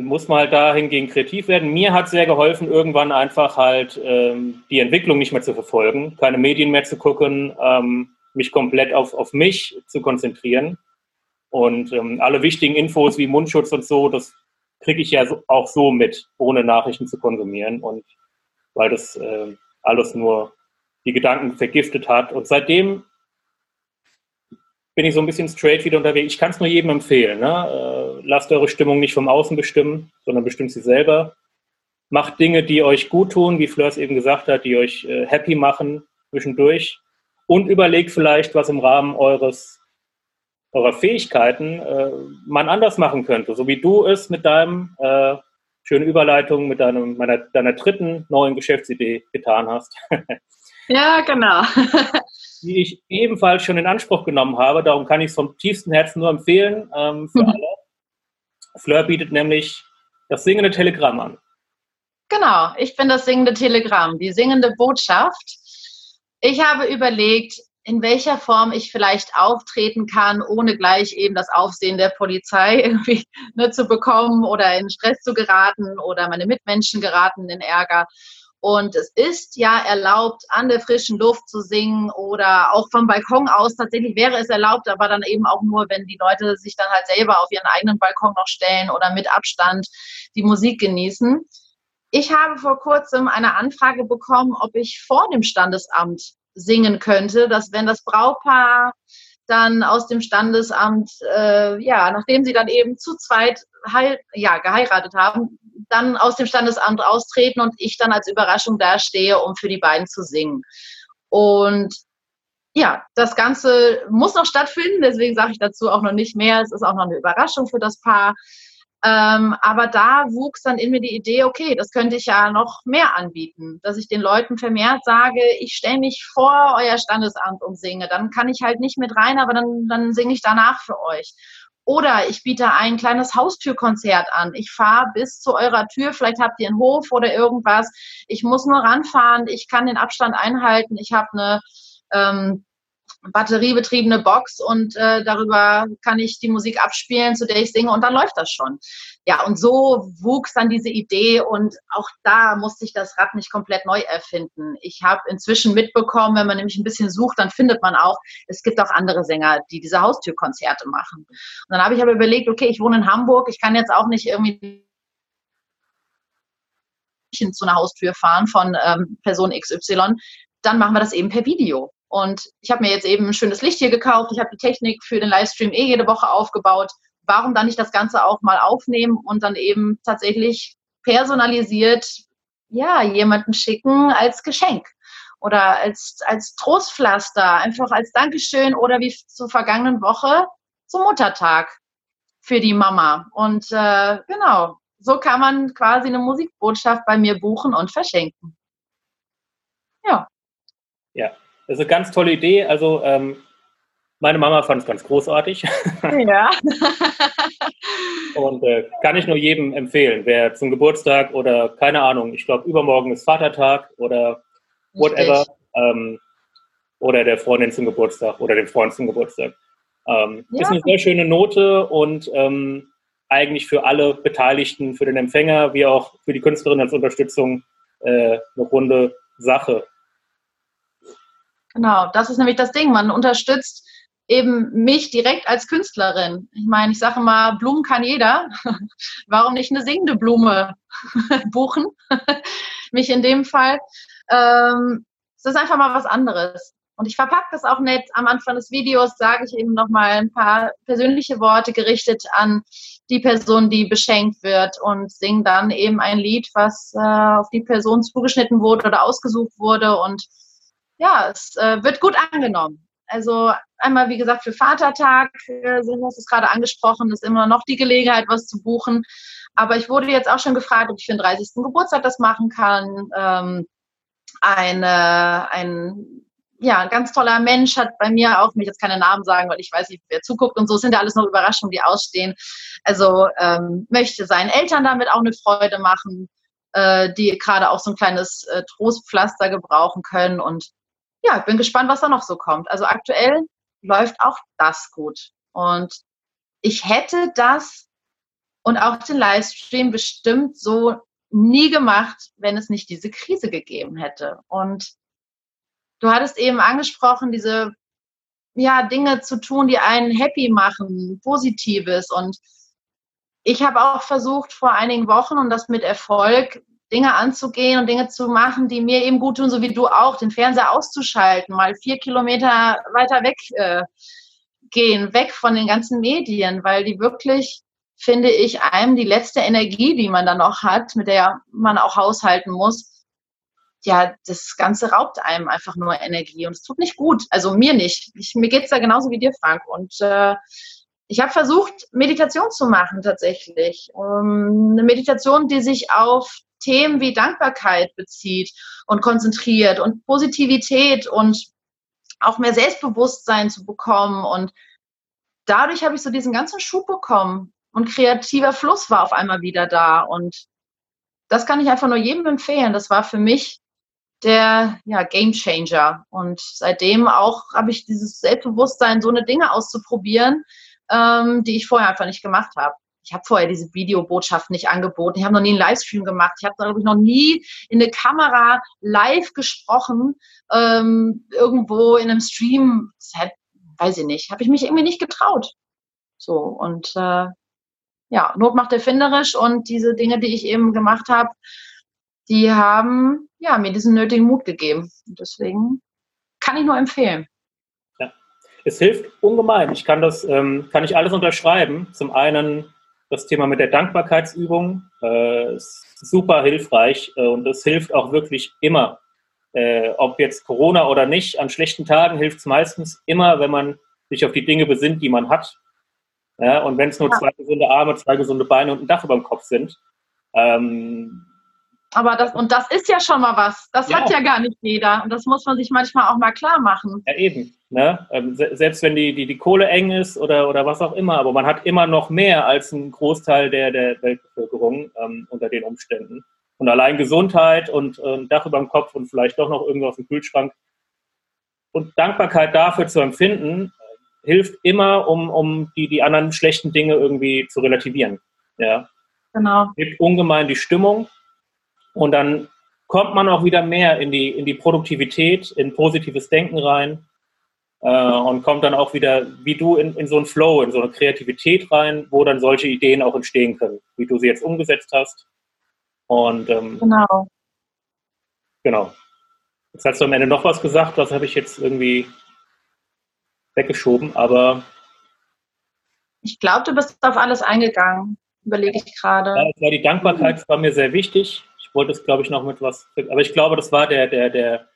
Muss man halt dahingegen kreativ werden. Mir hat sehr geholfen, irgendwann einfach halt ähm, die Entwicklung nicht mehr zu verfolgen, keine Medien mehr zu gucken, ähm, mich komplett auf, auf mich zu konzentrieren. Und ähm, alle wichtigen Infos wie Mundschutz und so, das kriege ich ja auch so mit, ohne Nachrichten zu konsumieren und weil das äh, alles nur die Gedanken vergiftet hat. Und seitdem bin ich so ein bisschen straight wieder unterwegs. Ich kann es nur jedem empfehlen. Ne? Äh, lasst eure Stimmung nicht vom Außen bestimmen, sondern bestimmt sie selber. Macht Dinge, die euch gut tun, wie Fleurs eben gesagt hat, die euch äh, happy machen zwischendurch. Und überlegt vielleicht, was im Rahmen eures eurer Fähigkeiten äh, man anders machen könnte, so wie du es mit deinem äh, schöne Überleitung mit deinem, meiner, deiner dritten neuen Geschäftsidee getan hast. [LAUGHS] ja, genau. die ich ebenfalls schon in Anspruch genommen habe. Darum kann ich es vom tiefsten Herzen nur empfehlen ähm, für mhm. alle. Fleur bietet nämlich das singende Telegramm an. Genau, ich bin das singende Telegramm, die singende Botschaft. Ich habe überlegt, in welcher Form ich vielleicht auftreten kann, ohne gleich eben das Aufsehen der Polizei [LAUGHS] irgendwie ne, zu bekommen oder in Stress zu geraten oder meine Mitmenschen geraten in Ärger. Und es ist ja erlaubt, an der frischen Luft zu singen oder auch vom Balkon aus. Tatsächlich wäre es erlaubt, aber dann eben auch nur, wenn die Leute sich dann halt selber auf ihren eigenen Balkon noch stellen oder mit Abstand die Musik genießen. Ich habe vor kurzem eine Anfrage bekommen, ob ich vor dem Standesamt singen könnte, dass wenn das Braupaar dann aus dem Standesamt, äh, ja, nachdem sie dann eben zu zweit heil, ja, geheiratet haben, dann aus dem Standesamt austreten und ich dann als Überraschung dastehe, um für die beiden zu singen. Und ja, das Ganze muss noch stattfinden, deswegen sage ich dazu auch noch nicht mehr. Es ist auch noch eine Überraschung für das Paar. Ähm, aber da wuchs dann in mir die Idee, okay, das könnte ich ja noch mehr anbieten, dass ich den Leuten vermehrt sage, ich stelle mich vor euer Standesamt und singe. Dann kann ich halt nicht mit rein, aber dann, dann singe ich danach für euch. Oder ich biete ein kleines Haustürkonzert an. Ich fahre bis zu eurer Tür, vielleicht habt ihr einen Hof oder irgendwas. Ich muss nur ranfahren, ich kann den Abstand einhalten, ich habe eine ähm, batteriebetriebene Box und äh, darüber kann ich die Musik abspielen, zu der ich singe und dann läuft das schon. Ja, und so wuchs dann diese Idee und auch da musste ich das Rad nicht komplett neu erfinden. Ich habe inzwischen mitbekommen, wenn man nämlich ein bisschen sucht, dann findet man auch, es gibt auch andere Sänger, die diese Haustürkonzerte machen. Und dann habe ich aber überlegt, okay, ich wohne in Hamburg, ich kann jetzt auch nicht irgendwie zu einer Haustür fahren von ähm, Person XY, dann machen wir das eben per Video. Und ich habe mir jetzt eben ein schönes Licht hier gekauft. Ich habe die Technik für den Livestream eh jede Woche aufgebaut. Warum dann nicht das Ganze auch mal aufnehmen und dann eben tatsächlich personalisiert, ja, jemanden schicken als Geschenk oder als, als Trostpflaster, einfach als Dankeschön oder wie zur vergangenen Woche zum Muttertag für die Mama. Und äh, genau, so kann man quasi eine Musikbotschaft bei mir buchen und verschenken. Ja. Ja, das ist eine ganz tolle Idee. Also ähm, meine Mama fand es ganz großartig. [LAUGHS] Ja. [LAUGHS] Und äh, kann ich nur jedem empfehlen, wer zum Geburtstag oder keine Ahnung, ich glaube übermorgen ist Vatertag oder whatever, ähm, oder der Freundin zum Geburtstag oder dem Freund zum Geburtstag. Ähm, ja. Ist eine sehr schöne Note und ähm, eigentlich für alle Beteiligten, für den Empfänger wie auch für die Künstlerin als Unterstützung äh, eine runde Sache. Genau, das ist nämlich das Ding. Man unterstützt eben mich direkt als Künstlerin. Ich meine, ich sage mal, Blumen kann jeder. [LAUGHS] Warum nicht eine singende Blume [LAUGHS] buchen? [LAUGHS] mich in dem Fall. Ähm, es ist einfach mal was anderes. Und ich verpacke das auch nett. Am Anfang des Videos sage ich eben nochmal ein paar persönliche Worte gerichtet an die Person, die beschenkt wird und singe dann eben ein Lied, was äh, auf die Person zugeschnitten wurde oder ausgesucht wurde. Und ja, es äh, wird gut angenommen. Also einmal, wie gesagt, für Vatertag, äh, du hast es gerade angesprochen, ist immer noch die Gelegenheit, was zu buchen. Aber ich wurde jetzt auch schon gefragt, ob ich für den 30. Geburtstag das machen kann. Ähm, eine, ein ja, ein ganz toller Mensch hat bei mir auch, mich jetzt keine Namen sagen, weil ich weiß nicht, wer zuguckt und so, es sind ja alles noch Überraschungen, die ausstehen. Also ähm, möchte seinen Eltern damit auch eine Freude machen, äh, die gerade auch so ein kleines äh, Trostpflaster gebrauchen können. Und ja, ich bin gespannt, was da noch so kommt. Also aktuell läuft auch das gut. Und ich hätte das und auch den Livestream bestimmt so nie gemacht, wenn es nicht diese Krise gegeben hätte. Und du hattest eben angesprochen, diese ja, Dinge zu tun, die einen happy machen, Positives. Und ich habe auch versucht, vor einigen Wochen und das mit Erfolg, Dinge anzugehen und Dinge zu machen, die mir eben gut tun, so wie du auch, den Fernseher auszuschalten, mal vier Kilometer weiter weg äh, gehen, weg von den ganzen Medien, weil die wirklich, finde ich, einem die letzte Energie, die man dann noch hat, mit der man auch haushalten muss, ja, das Ganze raubt einem einfach nur Energie und es tut nicht gut. Also mir nicht. Ich, mir geht's da genauso wie dir, Frank. Und äh, ich habe versucht, Meditation zu machen tatsächlich. Um, eine Meditation, die sich auf Themen wie Dankbarkeit bezieht und konzentriert und Positivität und auch mehr Selbstbewusstsein zu bekommen. Und dadurch habe ich so diesen ganzen Schub bekommen und kreativer Fluss war auf einmal wieder da. Und das kann ich einfach nur jedem empfehlen. Das war für mich der ja, Game Changer. Und seitdem auch habe ich dieses Selbstbewusstsein, so eine Dinge auszuprobieren, ähm, die ich vorher einfach nicht gemacht habe. Ich habe vorher diese Videobotschaft nicht angeboten. Ich habe noch nie einen Livestream gemacht. Ich habe, glaube ich, noch nie in eine Kamera live gesprochen, ähm, irgendwo in einem Stream. Hat, weiß ich nicht. Habe ich mich irgendwie nicht getraut. So, und äh, ja, Not macht erfinderisch und diese Dinge, die ich eben gemacht habe, die haben ja, mir diesen nötigen Mut gegeben. Und deswegen kann ich nur empfehlen. Ja. Es hilft ungemein. Ich kann das, ähm, kann ich alles unterschreiben. Zum einen das Thema mit der Dankbarkeitsübung äh, ist super hilfreich äh, und es hilft auch wirklich immer. Äh, ob jetzt Corona oder nicht, an schlechten Tagen hilft es meistens immer, wenn man sich auf die Dinge besinnt, die man hat. Ja, und wenn es nur ja. zwei gesunde Arme, zwei gesunde Beine und ein Dach über dem Kopf sind, ähm, aber das, und das ist ja schon mal was. Das ja. hat ja gar nicht jeder. Und das muss man sich manchmal auch mal klar machen. Ja, eben. Ne? Ähm, selbst wenn die, die, die Kohle eng ist oder, oder was auch immer, aber man hat immer noch mehr als ein Großteil der, der Weltbevölkerung ähm, unter den Umständen. Und allein Gesundheit und äh, ein Dach über dem Kopf und vielleicht doch noch irgendwas im Kühlschrank. Und Dankbarkeit dafür zu empfinden, hilft immer, um, um die, die anderen schlechten Dinge irgendwie zu relativieren. Ja. Genau. Gibt ungemein die Stimmung und dann kommt man auch wieder mehr in die, in die Produktivität, in positives Denken rein äh, und kommt dann auch wieder, wie du, in, in so einen Flow, in so eine Kreativität rein, wo dann solche Ideen auch entstehen können, wie du sie jetzt umgesetzt hast. Und ähm, genau. Genau. Jetzt hast du am Ende noch was gesagt, was habe ich jetzt irgendwie weggeschoben, aber. Ich glaube, du bist auf alles eingegangen, überlege ich gerade. Ja, die Dankbarkeit war mir sehr wichtig wollte es, glaube ich, noch mit was, aber ich glaube, das war der, der, der,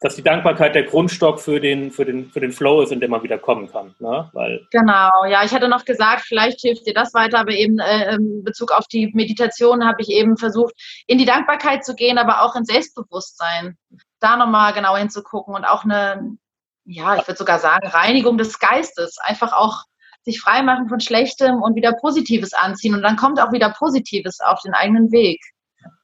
dass die Dankbarkeit der Grundstock für den, für den, für den Flow ist, in dem man wieder kommen kann. Ne? Weil genau, ja, ich hatte noch gesagt, vielleicht hilft dir das weiter, aber eben äh, in Bezug auf die Meditation habe ich eben versucht, in die Dankbarkeit zu gehen, aber auch in Selbstbewusstsein. Da nochmal genau hinzugucken und auch eine, ja, ich würde sogar sagen, Reinigung des Geistes. Einfach auch sich freimachen von Schlechtem und wieder Positives anziehen. Und dann kommt auch wieder Positives auf den eigenen Weg.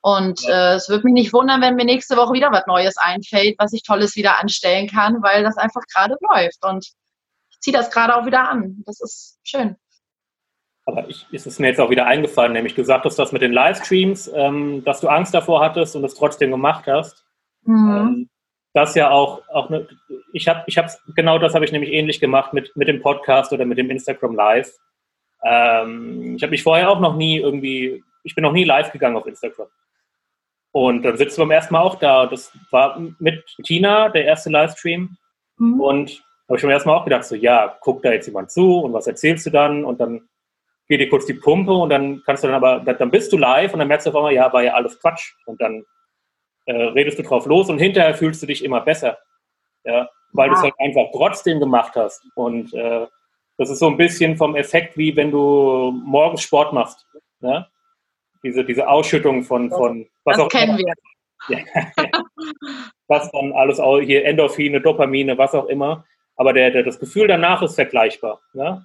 Und äh, es würde mich nicht wundern, wenn mir nächste Woche wieder was Neues einfällt, was ich Tolles wieder anstellen kann, weil das einfach gerade läuft. Und ich ziehe das gerade auch wieder an. Das ist schön. Aber ich, ist es mir jetzt auch wieder eingefallen, nämlich du sagtest das mit den Livestreams, ähm, dass du Angst davor hattest und es trotzdem gemacht hast. Mhm. Ähm, das ja auch, auch ne, ich habe, ich habe genau das habe ich nämlich ähnlich gemacht mit, mit dem Podcast oder mit dem Instagram Live. Ähm, ich habe mich vorher auch noch nie irgendwie, ich bin noch nie live gegangen auf Instagram. Und dann sitzen wir beim ersten Mal auch da. Das war mit Tina, der erste Livestream. Mhm. Und habe ich beim ersten Mal auch gedacht, so, ja, guckt da jetzt jemand zu und was erzählst du dann? Und dann geht dir kurz die Pumpe und dann kannst du dann aber, dann bist du live und dann merkst du auf einmal, ja, war ja alles Quatsch. Und dann äh, redest du drauf los und hinterher fühlst du dich immer besser. Ja, weil ja. du es halt einfach trotzdem gemacht hast. Und äh, das ist so ein bisschen vom Effekt, wie wenn du morgens Sport machst. Ja? Diese, diese Ausschüttung von, von was das auch kennen immer. wir. [LAUGHS] Was dann alles auch hier Endorphine, Dopamine, was auch immer. Aber der, der, das Gefühl danach ist vergleichbar. Ja?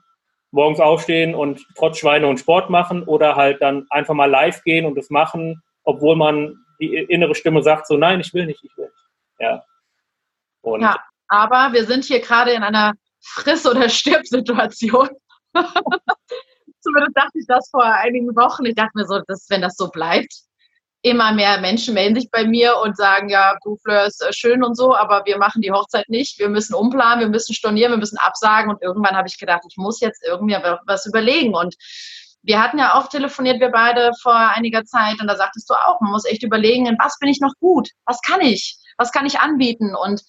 Morgens aufstehen und trotz Schweine und Sport machen oder halt dann einfach mal live gehen und das machen, obwohl man die innere Stimme sagt so, nein, ich will nicht, ich will nicht. Ja. Und ja, aber wir sind hier gerade in einer Friss- oder Stirb-Situation. [LAUGHS] Zumindest dachte ich das vor einigen Wochen. Ich dachte mir so, dass, wenn das so bleibt, immer mehr Menschen melden sich bei mir und sagen, ja, Blue ist äh, schön und so, aber wir machen die Hochzeit nicht. Wir müssen umplanen, wir müssen stornieren, wir müssen absagen. Und irgendwann habe ich gedacht, ich muss jetzt irgendwie was überlegen. Und wir hatten ja auch telefoniert, wir beide vor einiger Zeit, und da sagtest du auch, man muss echt überlegen, in was bin ich noch gut? Was kann ich? Was kann ich anbieten? Und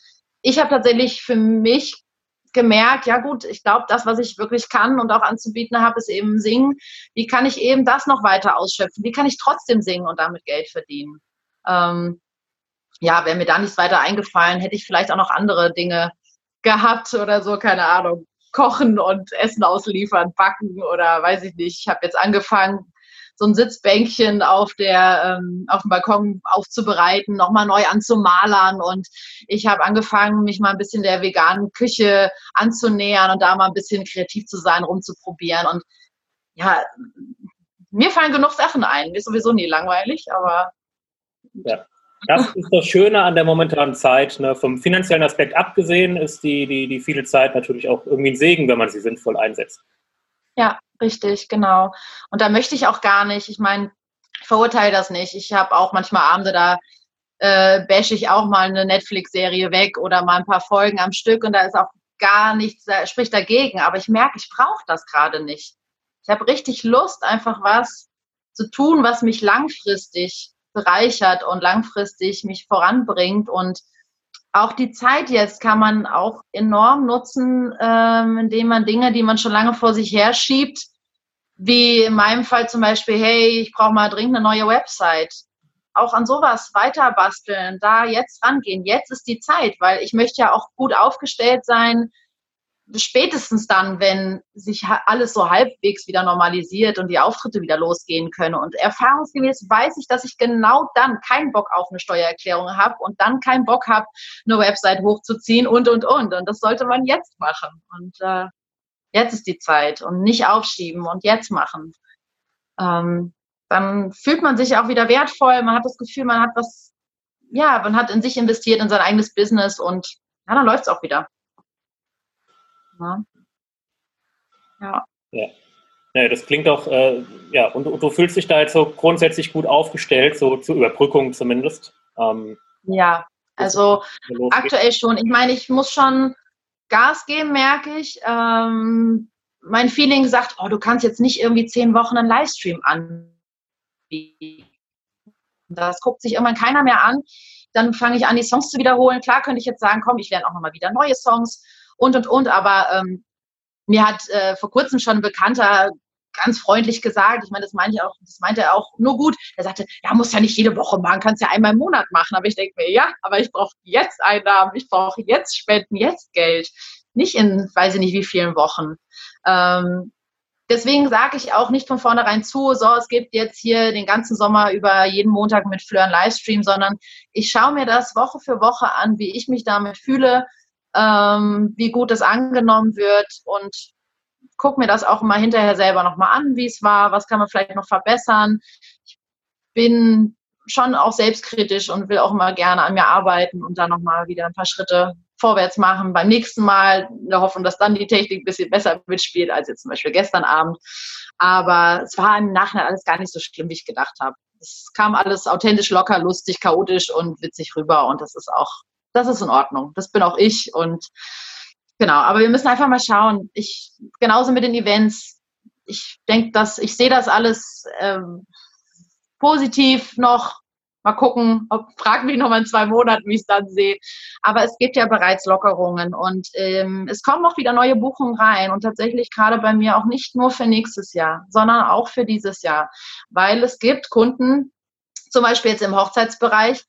ich habe tatsächlich für mich gemerkt, ja gut, ich glaube, das, was ich wirklich kann und auch anzubieten habe, ist eben singen. Wie kann ich eben das noch weiter ausschöpfen? Wie kann ich trotzdem singen und damit Geld verdienen? Ähm, ja, wäre mir da nichts weiter eingefallen, hätte ich vielleicht auch noch andere Dinge gehabt oder so, keine Ahnung. Kochen und Essen ausliefern, backen oder weiß ich nicht. Ich habe jetzt angefangen, so ein Sitzbänkchen auf der ähm, auf dem Balkon aufzubereiten, nochmal neu anzumalern und ich habe angefangen, mich mal ein bisschen der veganen Küche anzunähern und da mal ein bisschen kreativ zu sein, rumzuprobieren und ja, mir fallen genug Sachen ein. Mir ist sowieso nie langweilig, aber ja. Das ist das Schöne an der momentanen Zeit. Ne? Vom finanziellen Aspekt abgesehen ist die, die, die viele Zeit natürlich auch irgendwie ein Segen, wenn man sie sinnvoll einsetzt. Ja, richtig, genau. Und da möchte ich auch gar nicht, ich meine, ich verurteile das nicht. Ich habe auch manchmal Abende, da äh, bashe ich auch mal eine Netflix-Serie weg oder mal ein paar Folgen am Stück und da ist auch gar nichts, da spricht dagegen. Aber ich merke, ich brauche das gerade nicht. Ich habe richtig Lust, einfach was zu tun, was mich langfristig bereichert und langfristig mich voranbringt und auch die Zeit jetzt kann man auch enorm nutzen, ähm, indem man Dinge, die man schon lange vor sich her schiebt, wie in meinem Fall zum Beispiel, hey, ich brauche mal dringend eine neue Website. Auch an sowas weiter basteln, da jetzt rangehen. Jetzt ist die Zeit, weil ich möchte ja auch gut aufgestellt sein, spätestens dann, wenn sich alles so halbwegs wieder normalisiert und die Auftritte wieder losgehen können. Und erfahrungsgemäß weiß ich, dass ich genau dann keinen Bock auf eine Steuererklärung habe und dann keinen Bock habe, eine Website hochzuziehen und, und, und. Und das sollte man jetzt machen. Und äh, jetzt ist die Zeit und nicht aufschieben und jetzt machen. Ähm, dann fühlt man sich auch wieder wertvoll. Man hat das Gefühl, man hat was, ja, man hat in sich investiert, in sein eigenes Business und ja, dann läuft es auch wieder. Ne? Ja. ja. Ja, das klingt auch, äh, ja, und, und, du fühlst dich da jetzt so grundsätzlich gut aufgestellt, so zur Überbrückung zumindest. Ähm, ja, also aktuell schon. Ich meine, ich muss schon Gas geben, merke ich. Ähm, mein Feeling sagt, oh, du kannst jetzt nicht irgendwie zehn Wochen einen Livestream anbieten. Das guckt sich irgendwann keiner mehr an. Dann fange ich an, die Songs zu wiederholen. Klar könnte ich jetzt sagen, komm, ich lerne auch nochmal wieder neue Songs und, und, und. Aber ähm, mir hat äh, vor kurzem schon ein Bekannter ganz freundlich gesagt, ich meine, das meinte, auch, das meinte er auch nur gut. Er sagte, ja, muss ja nicht jede Woche machen, kannst ja einmal im Monat machen. Aber ich denke mir, ja, aber ich brauche jetzt Einnahmen, ich brauche jetzt Spenden, jetzt Geld. Nicht in, weiß ich nicht, wie vielen Wochen. Ähm, deswegen sage ich auch nicht von vornherein zu, so, es gibt jetzt hier den ganzen Sommer über jeden Montag mit Fleur einen Livestream, sondern ich schaue mir das Woche für Woche an, wie ich mich damit fühle, ähm, wie gut es angenommen wird und gucke mir das auch immer hinterher selber nochmal an, wie es war, was kann man vielleicht noch verbessern. Ich bin schon auch selbstkritisch und will auch immer gerne an mir arbeiten und da nochmal wieder ein paar Schritte vorwärts machen, beim nächsten Mal der Hoffnung, dass dann die Technik ein bisschen besser mitspielt als jetzt zum Beispiel gestern Abend. Aber es war im Nachhinein alles gar nicht so schlimm, wie ich gedacht habe. Es kam alles authentisch, locker, lustig, chaotisch und witzig rüber und das ist auch, das ist in Ordnung. Das bin auch ich und genau, aber wir müssen einfach mal schauen. Ich, genauso mit den Events. Ich denke, dass ich sehe das alles ähm, positiv noch Mal gucken, ob, frag mich noch mal in zwei Monaten, wie ich es dann sehe. Aber es gibt ja bereits Lockerungen und ähm, es kommen auch wieder neue Buchungen rein und tatsächlich gerade bei mir auch nicht nur für nächstes Jahr, sondern auch für dieses Jahr, weil es gibt Kunden, zum Beispiel jetzt im Hochzeitsbereich,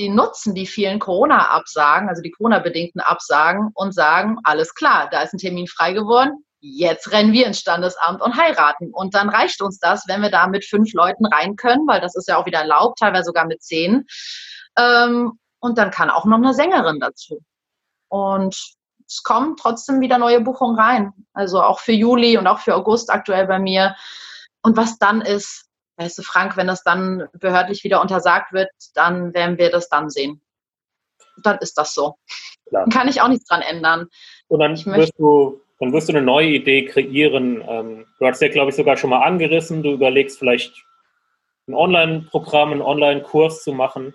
die nutzen die vielen Corona-Absagen, also die Corona-bedingten Absagen und sagen, alles klar, da ist ein Termin frei geworden, jetzt rennen wir ins Standesamt und heiraten. Und dann reicht uns das, wenn wir da mit fünf Leuten rein können, weil das ist ja auch wieder erlaubt, teilweise sogar mit zehn. Ähm, und dann kann auch noch eine Sängerin dazu. Und es kommen trotzdem wieder neue Buchungen rein. Also auch für Juli und auch für August aktuell bei mir. Und was dann ist, weißt du, Frank, wenn das dann behördlich wieder untersagt wird, dann werden wir das dann sehen. Dann ist das so. Klar. Dann kann ich auch nichts dran ändern. Und dann wirst du dann wirst du eine neue Idee kreieren. Ähm, du hast ja, glaube ich, sogar schon mal angerissen. Du überlegst vielleicht ein Online-Programm, einen Online-Kurs zu machen.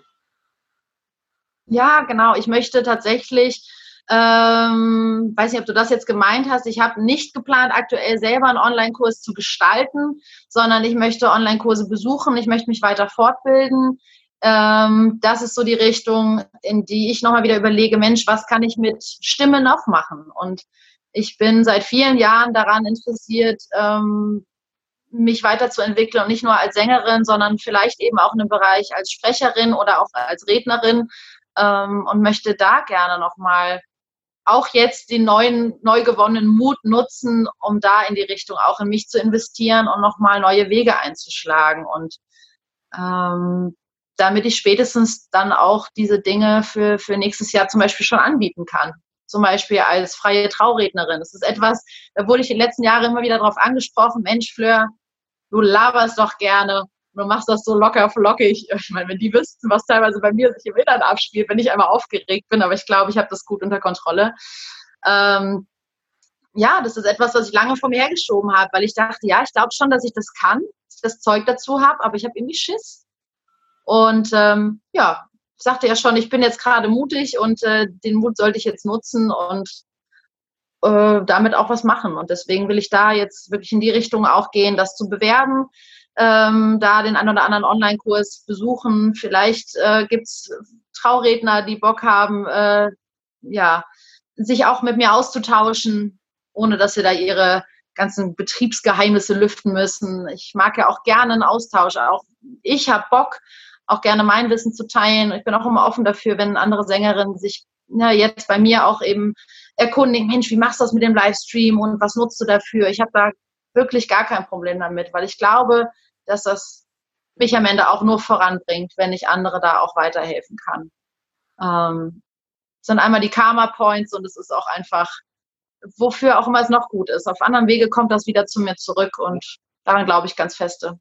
Ja, genau. Ich möchte tatsächlich, ähm, weiß nicht, ob du das jetzt gemeint hast, ich habe nicht geplant, aktuell selber einen Online-Kurs zu gestalten, sondern ich möchte Online-Kurse besuchen, ich möchte mich weiter fortbilden. Ähm, das ist so die Richtung, in die ich nochmal wieder überlege, Mensch, was kann ich mit Stimme noch machen? Und ich bin seit vielen Jahren daran interessiert, ähm, mich weiterzuentwickeln und nicht nur als Sängerin, sondern vielleicht eben auch in einem Bereich als Sprecherin oder auch als Rednerin ähm, und möchte da gerne nochmal auch jetzt den neuen, neu gewonnenen Mut nutzen, um da in die Richtung auch in mich zu investieren und nochmal neue Wege einzuschlagen. Und ähm, damit ich spätestens dann auch diese Dinge für, für nächstes Jahr zum Beispiel schon anbieten kann. Zum Beispiel als freie Traurednerin. Das ist etwas, da wurde ich in den letzten Jahren immer wieder darauf angesprochen, Mensch, Fleur, du laberst doch gerne, du machst das so locker flockig. Ich meine, wenn die wüssten, was teilweise bei mir sich im Inneren abspielt, wenn ich einmal aufgeregt bin, aber ich glaube, ich habe das gut unter Kontrolle. Ähm, ja, das ist etwas, was ich lange vor mir hergeschoben habe, weil ich dachte, ja, ich glaube schon, dass ich das kann, das Zeug dazu habe, aber ich habe irgendwie Schiss. Und ähm, ja, ich sagte ja schon, ich bin jetzt gerade mutig und äh, den Mut sollte ich jetzt nutzen und äh, damit auch was machen. Und deswegen will ich da jetzt wirklich in die Richtung auch gehen, das zu bewerben, ähm, da den einen oder anderen Online-Kurs besuchen. Vielleicht äh, gibt es Trauredner, die Bock haben, äh, ja, sich auch mit mir auszutauschen, ohne dass sie da ihre ganzen Betriebsgeheimnisse lüften müssen. Ich mag ja auch gerne einen Austausch. Auch ich habe Bock, auch gerne mein Wissen zu teilen. Ich bin auch immer offen dafür, wenn andere Sängerinnen sich ja, jetzt bei mir auch eben erkundigen, Mensch, wie machst du das mit dem Livestream und was nutzt du dafür? Ich habe da wirklich gar kein Problem damit, weil ich glaube, dass das mich am Ende auch nur voranbringt, wenn ich andere da auch weiterhelfen kann. Ähm, sind einmal die Karma Points und es ist auch einfach, wofür auch immer es noch gut ist. Auf anderen Wege kommt das wieder zu mir zurück und daran glaube ich ganz feste.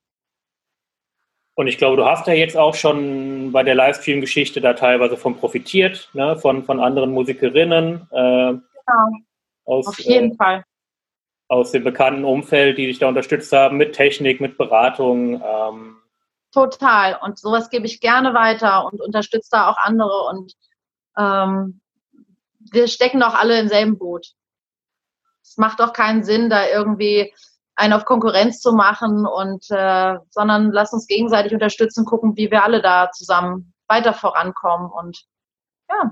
Und ich glaube, du hast ja jetzt auch schon bei der Livestream-Geschichte da teilweise von profitiert, ne? von, von anderen Musikerinnen. Äh, genau. Aus, Auf jeden äh, Fall. Aus dem bekannten Umfeld, die dich da unterstützt haben, mit Technik, mit Beratung. Ähm. Total. Und sowas gebe ich gerne weiter und unterstütze da auch andere. Und ähm, wir stecken doch alle im selben Boot. Es macht doch keinen Sinn, da irgendwie einen auf Konkurrenz zu machen und äh, sondern lass uns gegenseitig unterstützen, gucken, wie wir alle da zusammen weiter vorankommen und ja,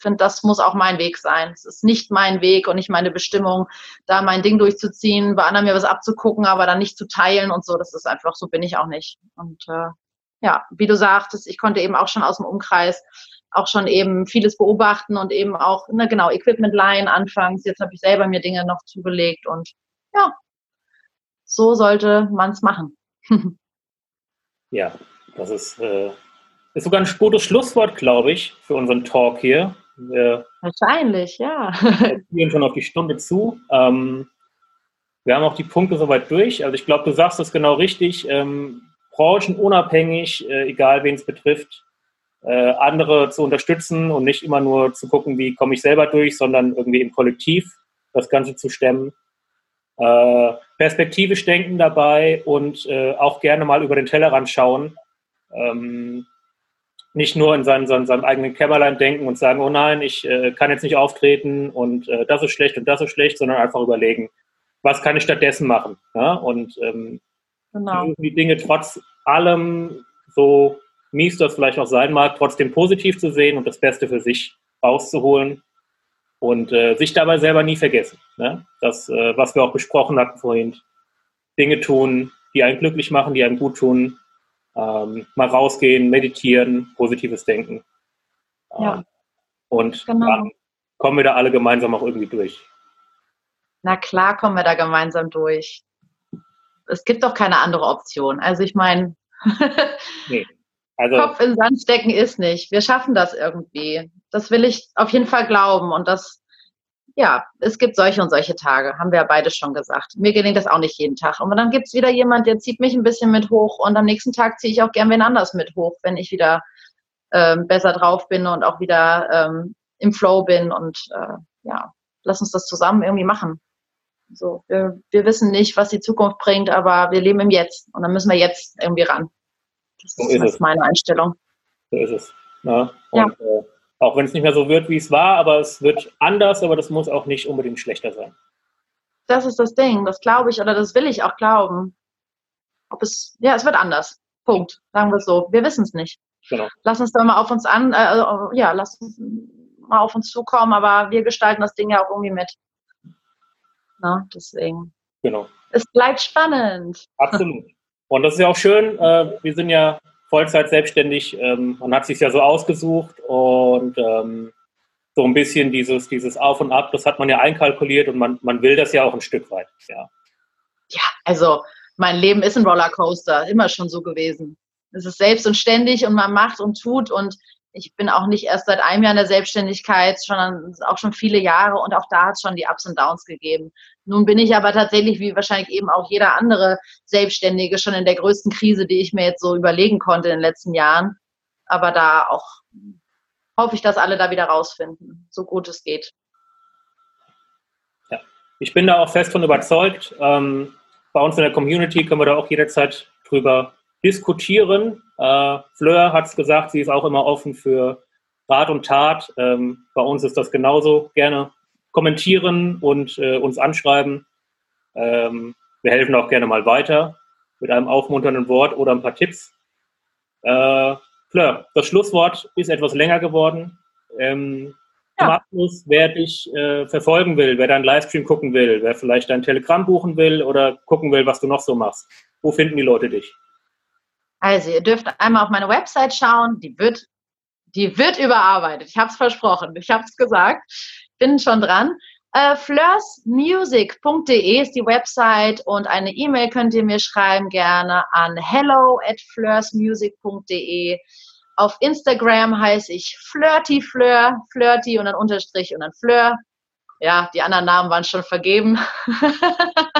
finde, das muss auch mein Weg sein. Es ist nicht mein Weg und nicht meine Bestimmung, da mein Ding durchzuziehen, bei anderen mir was abzugucken, aber dann nicht zu teilen und so. Das ist einfach, so bin ich auch nicht. Und äh, ja, wie du sagtest, ich konnte eben auch schon aus dem Umkreis auch schon eben vieles beobachten und eben auch, ne, genau, Equipment leihen anfangs. Jetzt habe ich selber mir Dinge noch zugelegt und ja, so sollte man es machen. [LAUGHS] ja, das ist, äh, ist sogar ein gutes Schlusswort, glaube ich, für unseren Talk hier. Wir Wahrscheinlich, ja. Wir gehen schon auf die Stunde zu. Ähm, wir haben auch die Punkte soweit durch. Also ich glaube, du sagst das genau richtig. Ähm, branchenunabhängig, äh, egal wen es betrifft, äh, andere zu unterstützen und nicht immer nur zu gucken, wie komme ich selber durch, sondern irgendwie im Kollektiv das Ganze zu stemmen. Äh, perspektivisch denken dabei und äh, auch gerne mal über den Tellerrand schauen. Ähm, nicht nur in seinem, seinem, seinem, eigenen Kämmerlein denken und sagen, oh nein, ich äh, kann jetzt nicht auftreten und äh, das ist schlecht und das ist schlecht, sondern einfach überlegen, was kann ich stattdessen machen? Ja? Und ähm, genau. die Dinge trotz allem, so mies das vielleicht auch sein mag, trotzdem positiv zu sehen und das Beste für sich rauszuholen und äh, sich dabei selber nie vergessen. Ne? Das, äh, was wir auch besprochen hatten vorhin, Dinge tun, die einen glücklich machen, die einem gut tun, ähm, mal rausgehen, meditieren, positives Denken. Ähm, ja. Und genau. dann kommen wir da alle gemeinsam auch irgendwie durch. Na klar kommen wir da gemeinsam durch. Es gibt doch keine andere Option. Also ich meine, [LAUGHS] nee. also, Kopf in Sand stecken ist nicht. Wir schaffen das irgendwie. Das will ich auf jeden Fall glauben. Und das, ja, es gibt solche und solche Tage, haben wir ja beide schon gesagt. Mir gelingt das auch nicht jeden Tag. Und dann gibt es wieder jemand, der zieht mich ein bisschen mit hoch und am nächsten Tag ziehe ich auch gern wen anders mit hoch, wenn ich wieder ähm, besser drauf bin und auch wieder ähm, im Flow bin. Und äh, ja, lass uns das zusammen irgendwie machen. So, wir, wir wissen nicht, was die Zukunft bringt, aber wir leben im Jetzt und dann müssen wir jetzt irgendwie ran. Das so ist, ist meine Einstellung. So ist es. Ja. Und, ja. Äh, auch wenn es nicht mehr so wird, wie es war, aber es wird anders, aber das muss auch nicht unbedingt schlechter sein. Das ist das Ding, das glaube ich oder das will ich auch glauben. Ob es, ja, es wird anders. Punkt. Sagen wir es so. Wir wissen es nicht. Genau. Lass uns da mal auf uns an, äh, ja, lass uns mal auf uns zukommen, aber wir gestalten das Ding ja auch irgendwie mit. Na, deswegen. Genau. Es bleibt spannend. Absolut. Und das ist ja auch schön. Äh, wir sind ja Vollzeit selbstständig. Ähm, man hat sich ja so ausgesucht und ähm, so ein bisschen dieses, dieses Auf und Ab, das hat man ja einkalkuliert und man, man will das ja auch ein Stück weit. Ja. ja, also mein Leben ist ein Rollercoaster, immer schon so gewesen. Es ist selbst und ständig und man macht und tut und ich bin auch nicht erst seit einem Jahr in der Selbstständigkeit, sondern auch schon viele Jahre und auch da hat es schon die Ups und Downs gegeben. Nun bin ich aber tatsächlich, wie wahrscheinlich eben auch jeder andere Selbstständige, schon in der größten Krise, die ich mir jetzt so überlegen konnte in den letzten Jahren. Aber da auch hoffe ich, dass alle da wieder rausfinden, so gut es geht. Ja, ich bin da auch fest von überzeugt. Ähm, bei uns in der Community können wir da auch jederzeit drüber diskutieren. Äh, Fleur hat es gesagt, sie ist auch immer offen für Rat und Tat. Ähm, bei uns ist das genauso. Gerne kommentieren und äh, uns anschreiben. Ähm, wir helfen auch gerne mal weiter mit einem aufmunternden Wort oder ein paar Tipps. Äh, Fleur, das Schlusswort ist etwas länger geworden. Ähm, ja. Zum Abschluss, wer dich äh, verfolgen will, wer deinen Livestream gucken will, wer vielleicht dein Telegramm buchen will oder gucken will, was du noch so machst, wo finden die Leute dich? Also, ihr dürft einmal auf meine Website schauen. Die wird, die wird überarbeitet. Ich habe es versprochen. Ich habe es gesagt. Bin schon dran. Äh, flirtsmusic.de ist die Website und eine E-Mail könnt ihr mir schreiben gerne an hello at flirtsmusic.de. Auf Instagram heiße ich Flirty Fleur, Flirty und dann Unterstrich und dann Fleur. Ja, die anderen Namen waren schon vergeben. [LAUGHS]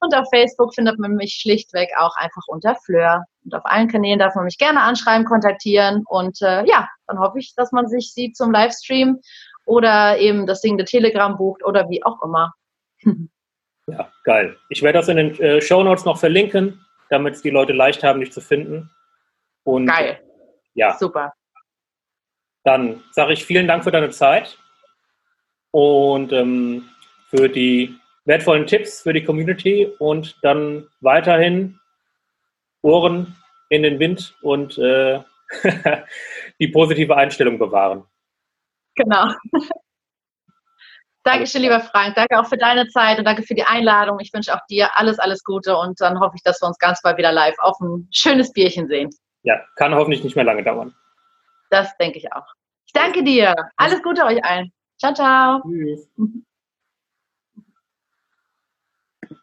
Und auf Facebook findet man mich schlichtweg auch einfach unter Fleur. Und auf allen Kanälen darf man mich gerne anschreiben, kontaktieren. Und äh, ja, dann hoffe ich, dass man sich sieht zum Livestream oder eben das singende Telegram bucht oder wie auch immer. [LAUGHS] Ja, geil. Ich werde das in den äh, Show Notes noch verlinken, damit es die Leute leicht haben, dich zu finden. Und, geil. Ja. Super. Dann sage ich vielen Dank für deine Zeit und ähm, für die wertvollen Tipps für die Community und dann weiterhin Ohren in den Wind und äh, [LAUGHS] die positive Einstellung bewahren. Genau. Dankeschön, lieber Frank. Danke auch für deine Zeit und danke für die Einladung. Ich wünsche auch dir alles, alles Gute und dann hoffe ich, dass wir uns ganz bald wieder live auf ein schönes Bierchen sehen. Ja, kann hoffentlich nicht mehr lange dauern. Das denke ich auch. Ich danke dir. Alles Gute euch allen. Ciao, ciao. Tschüss.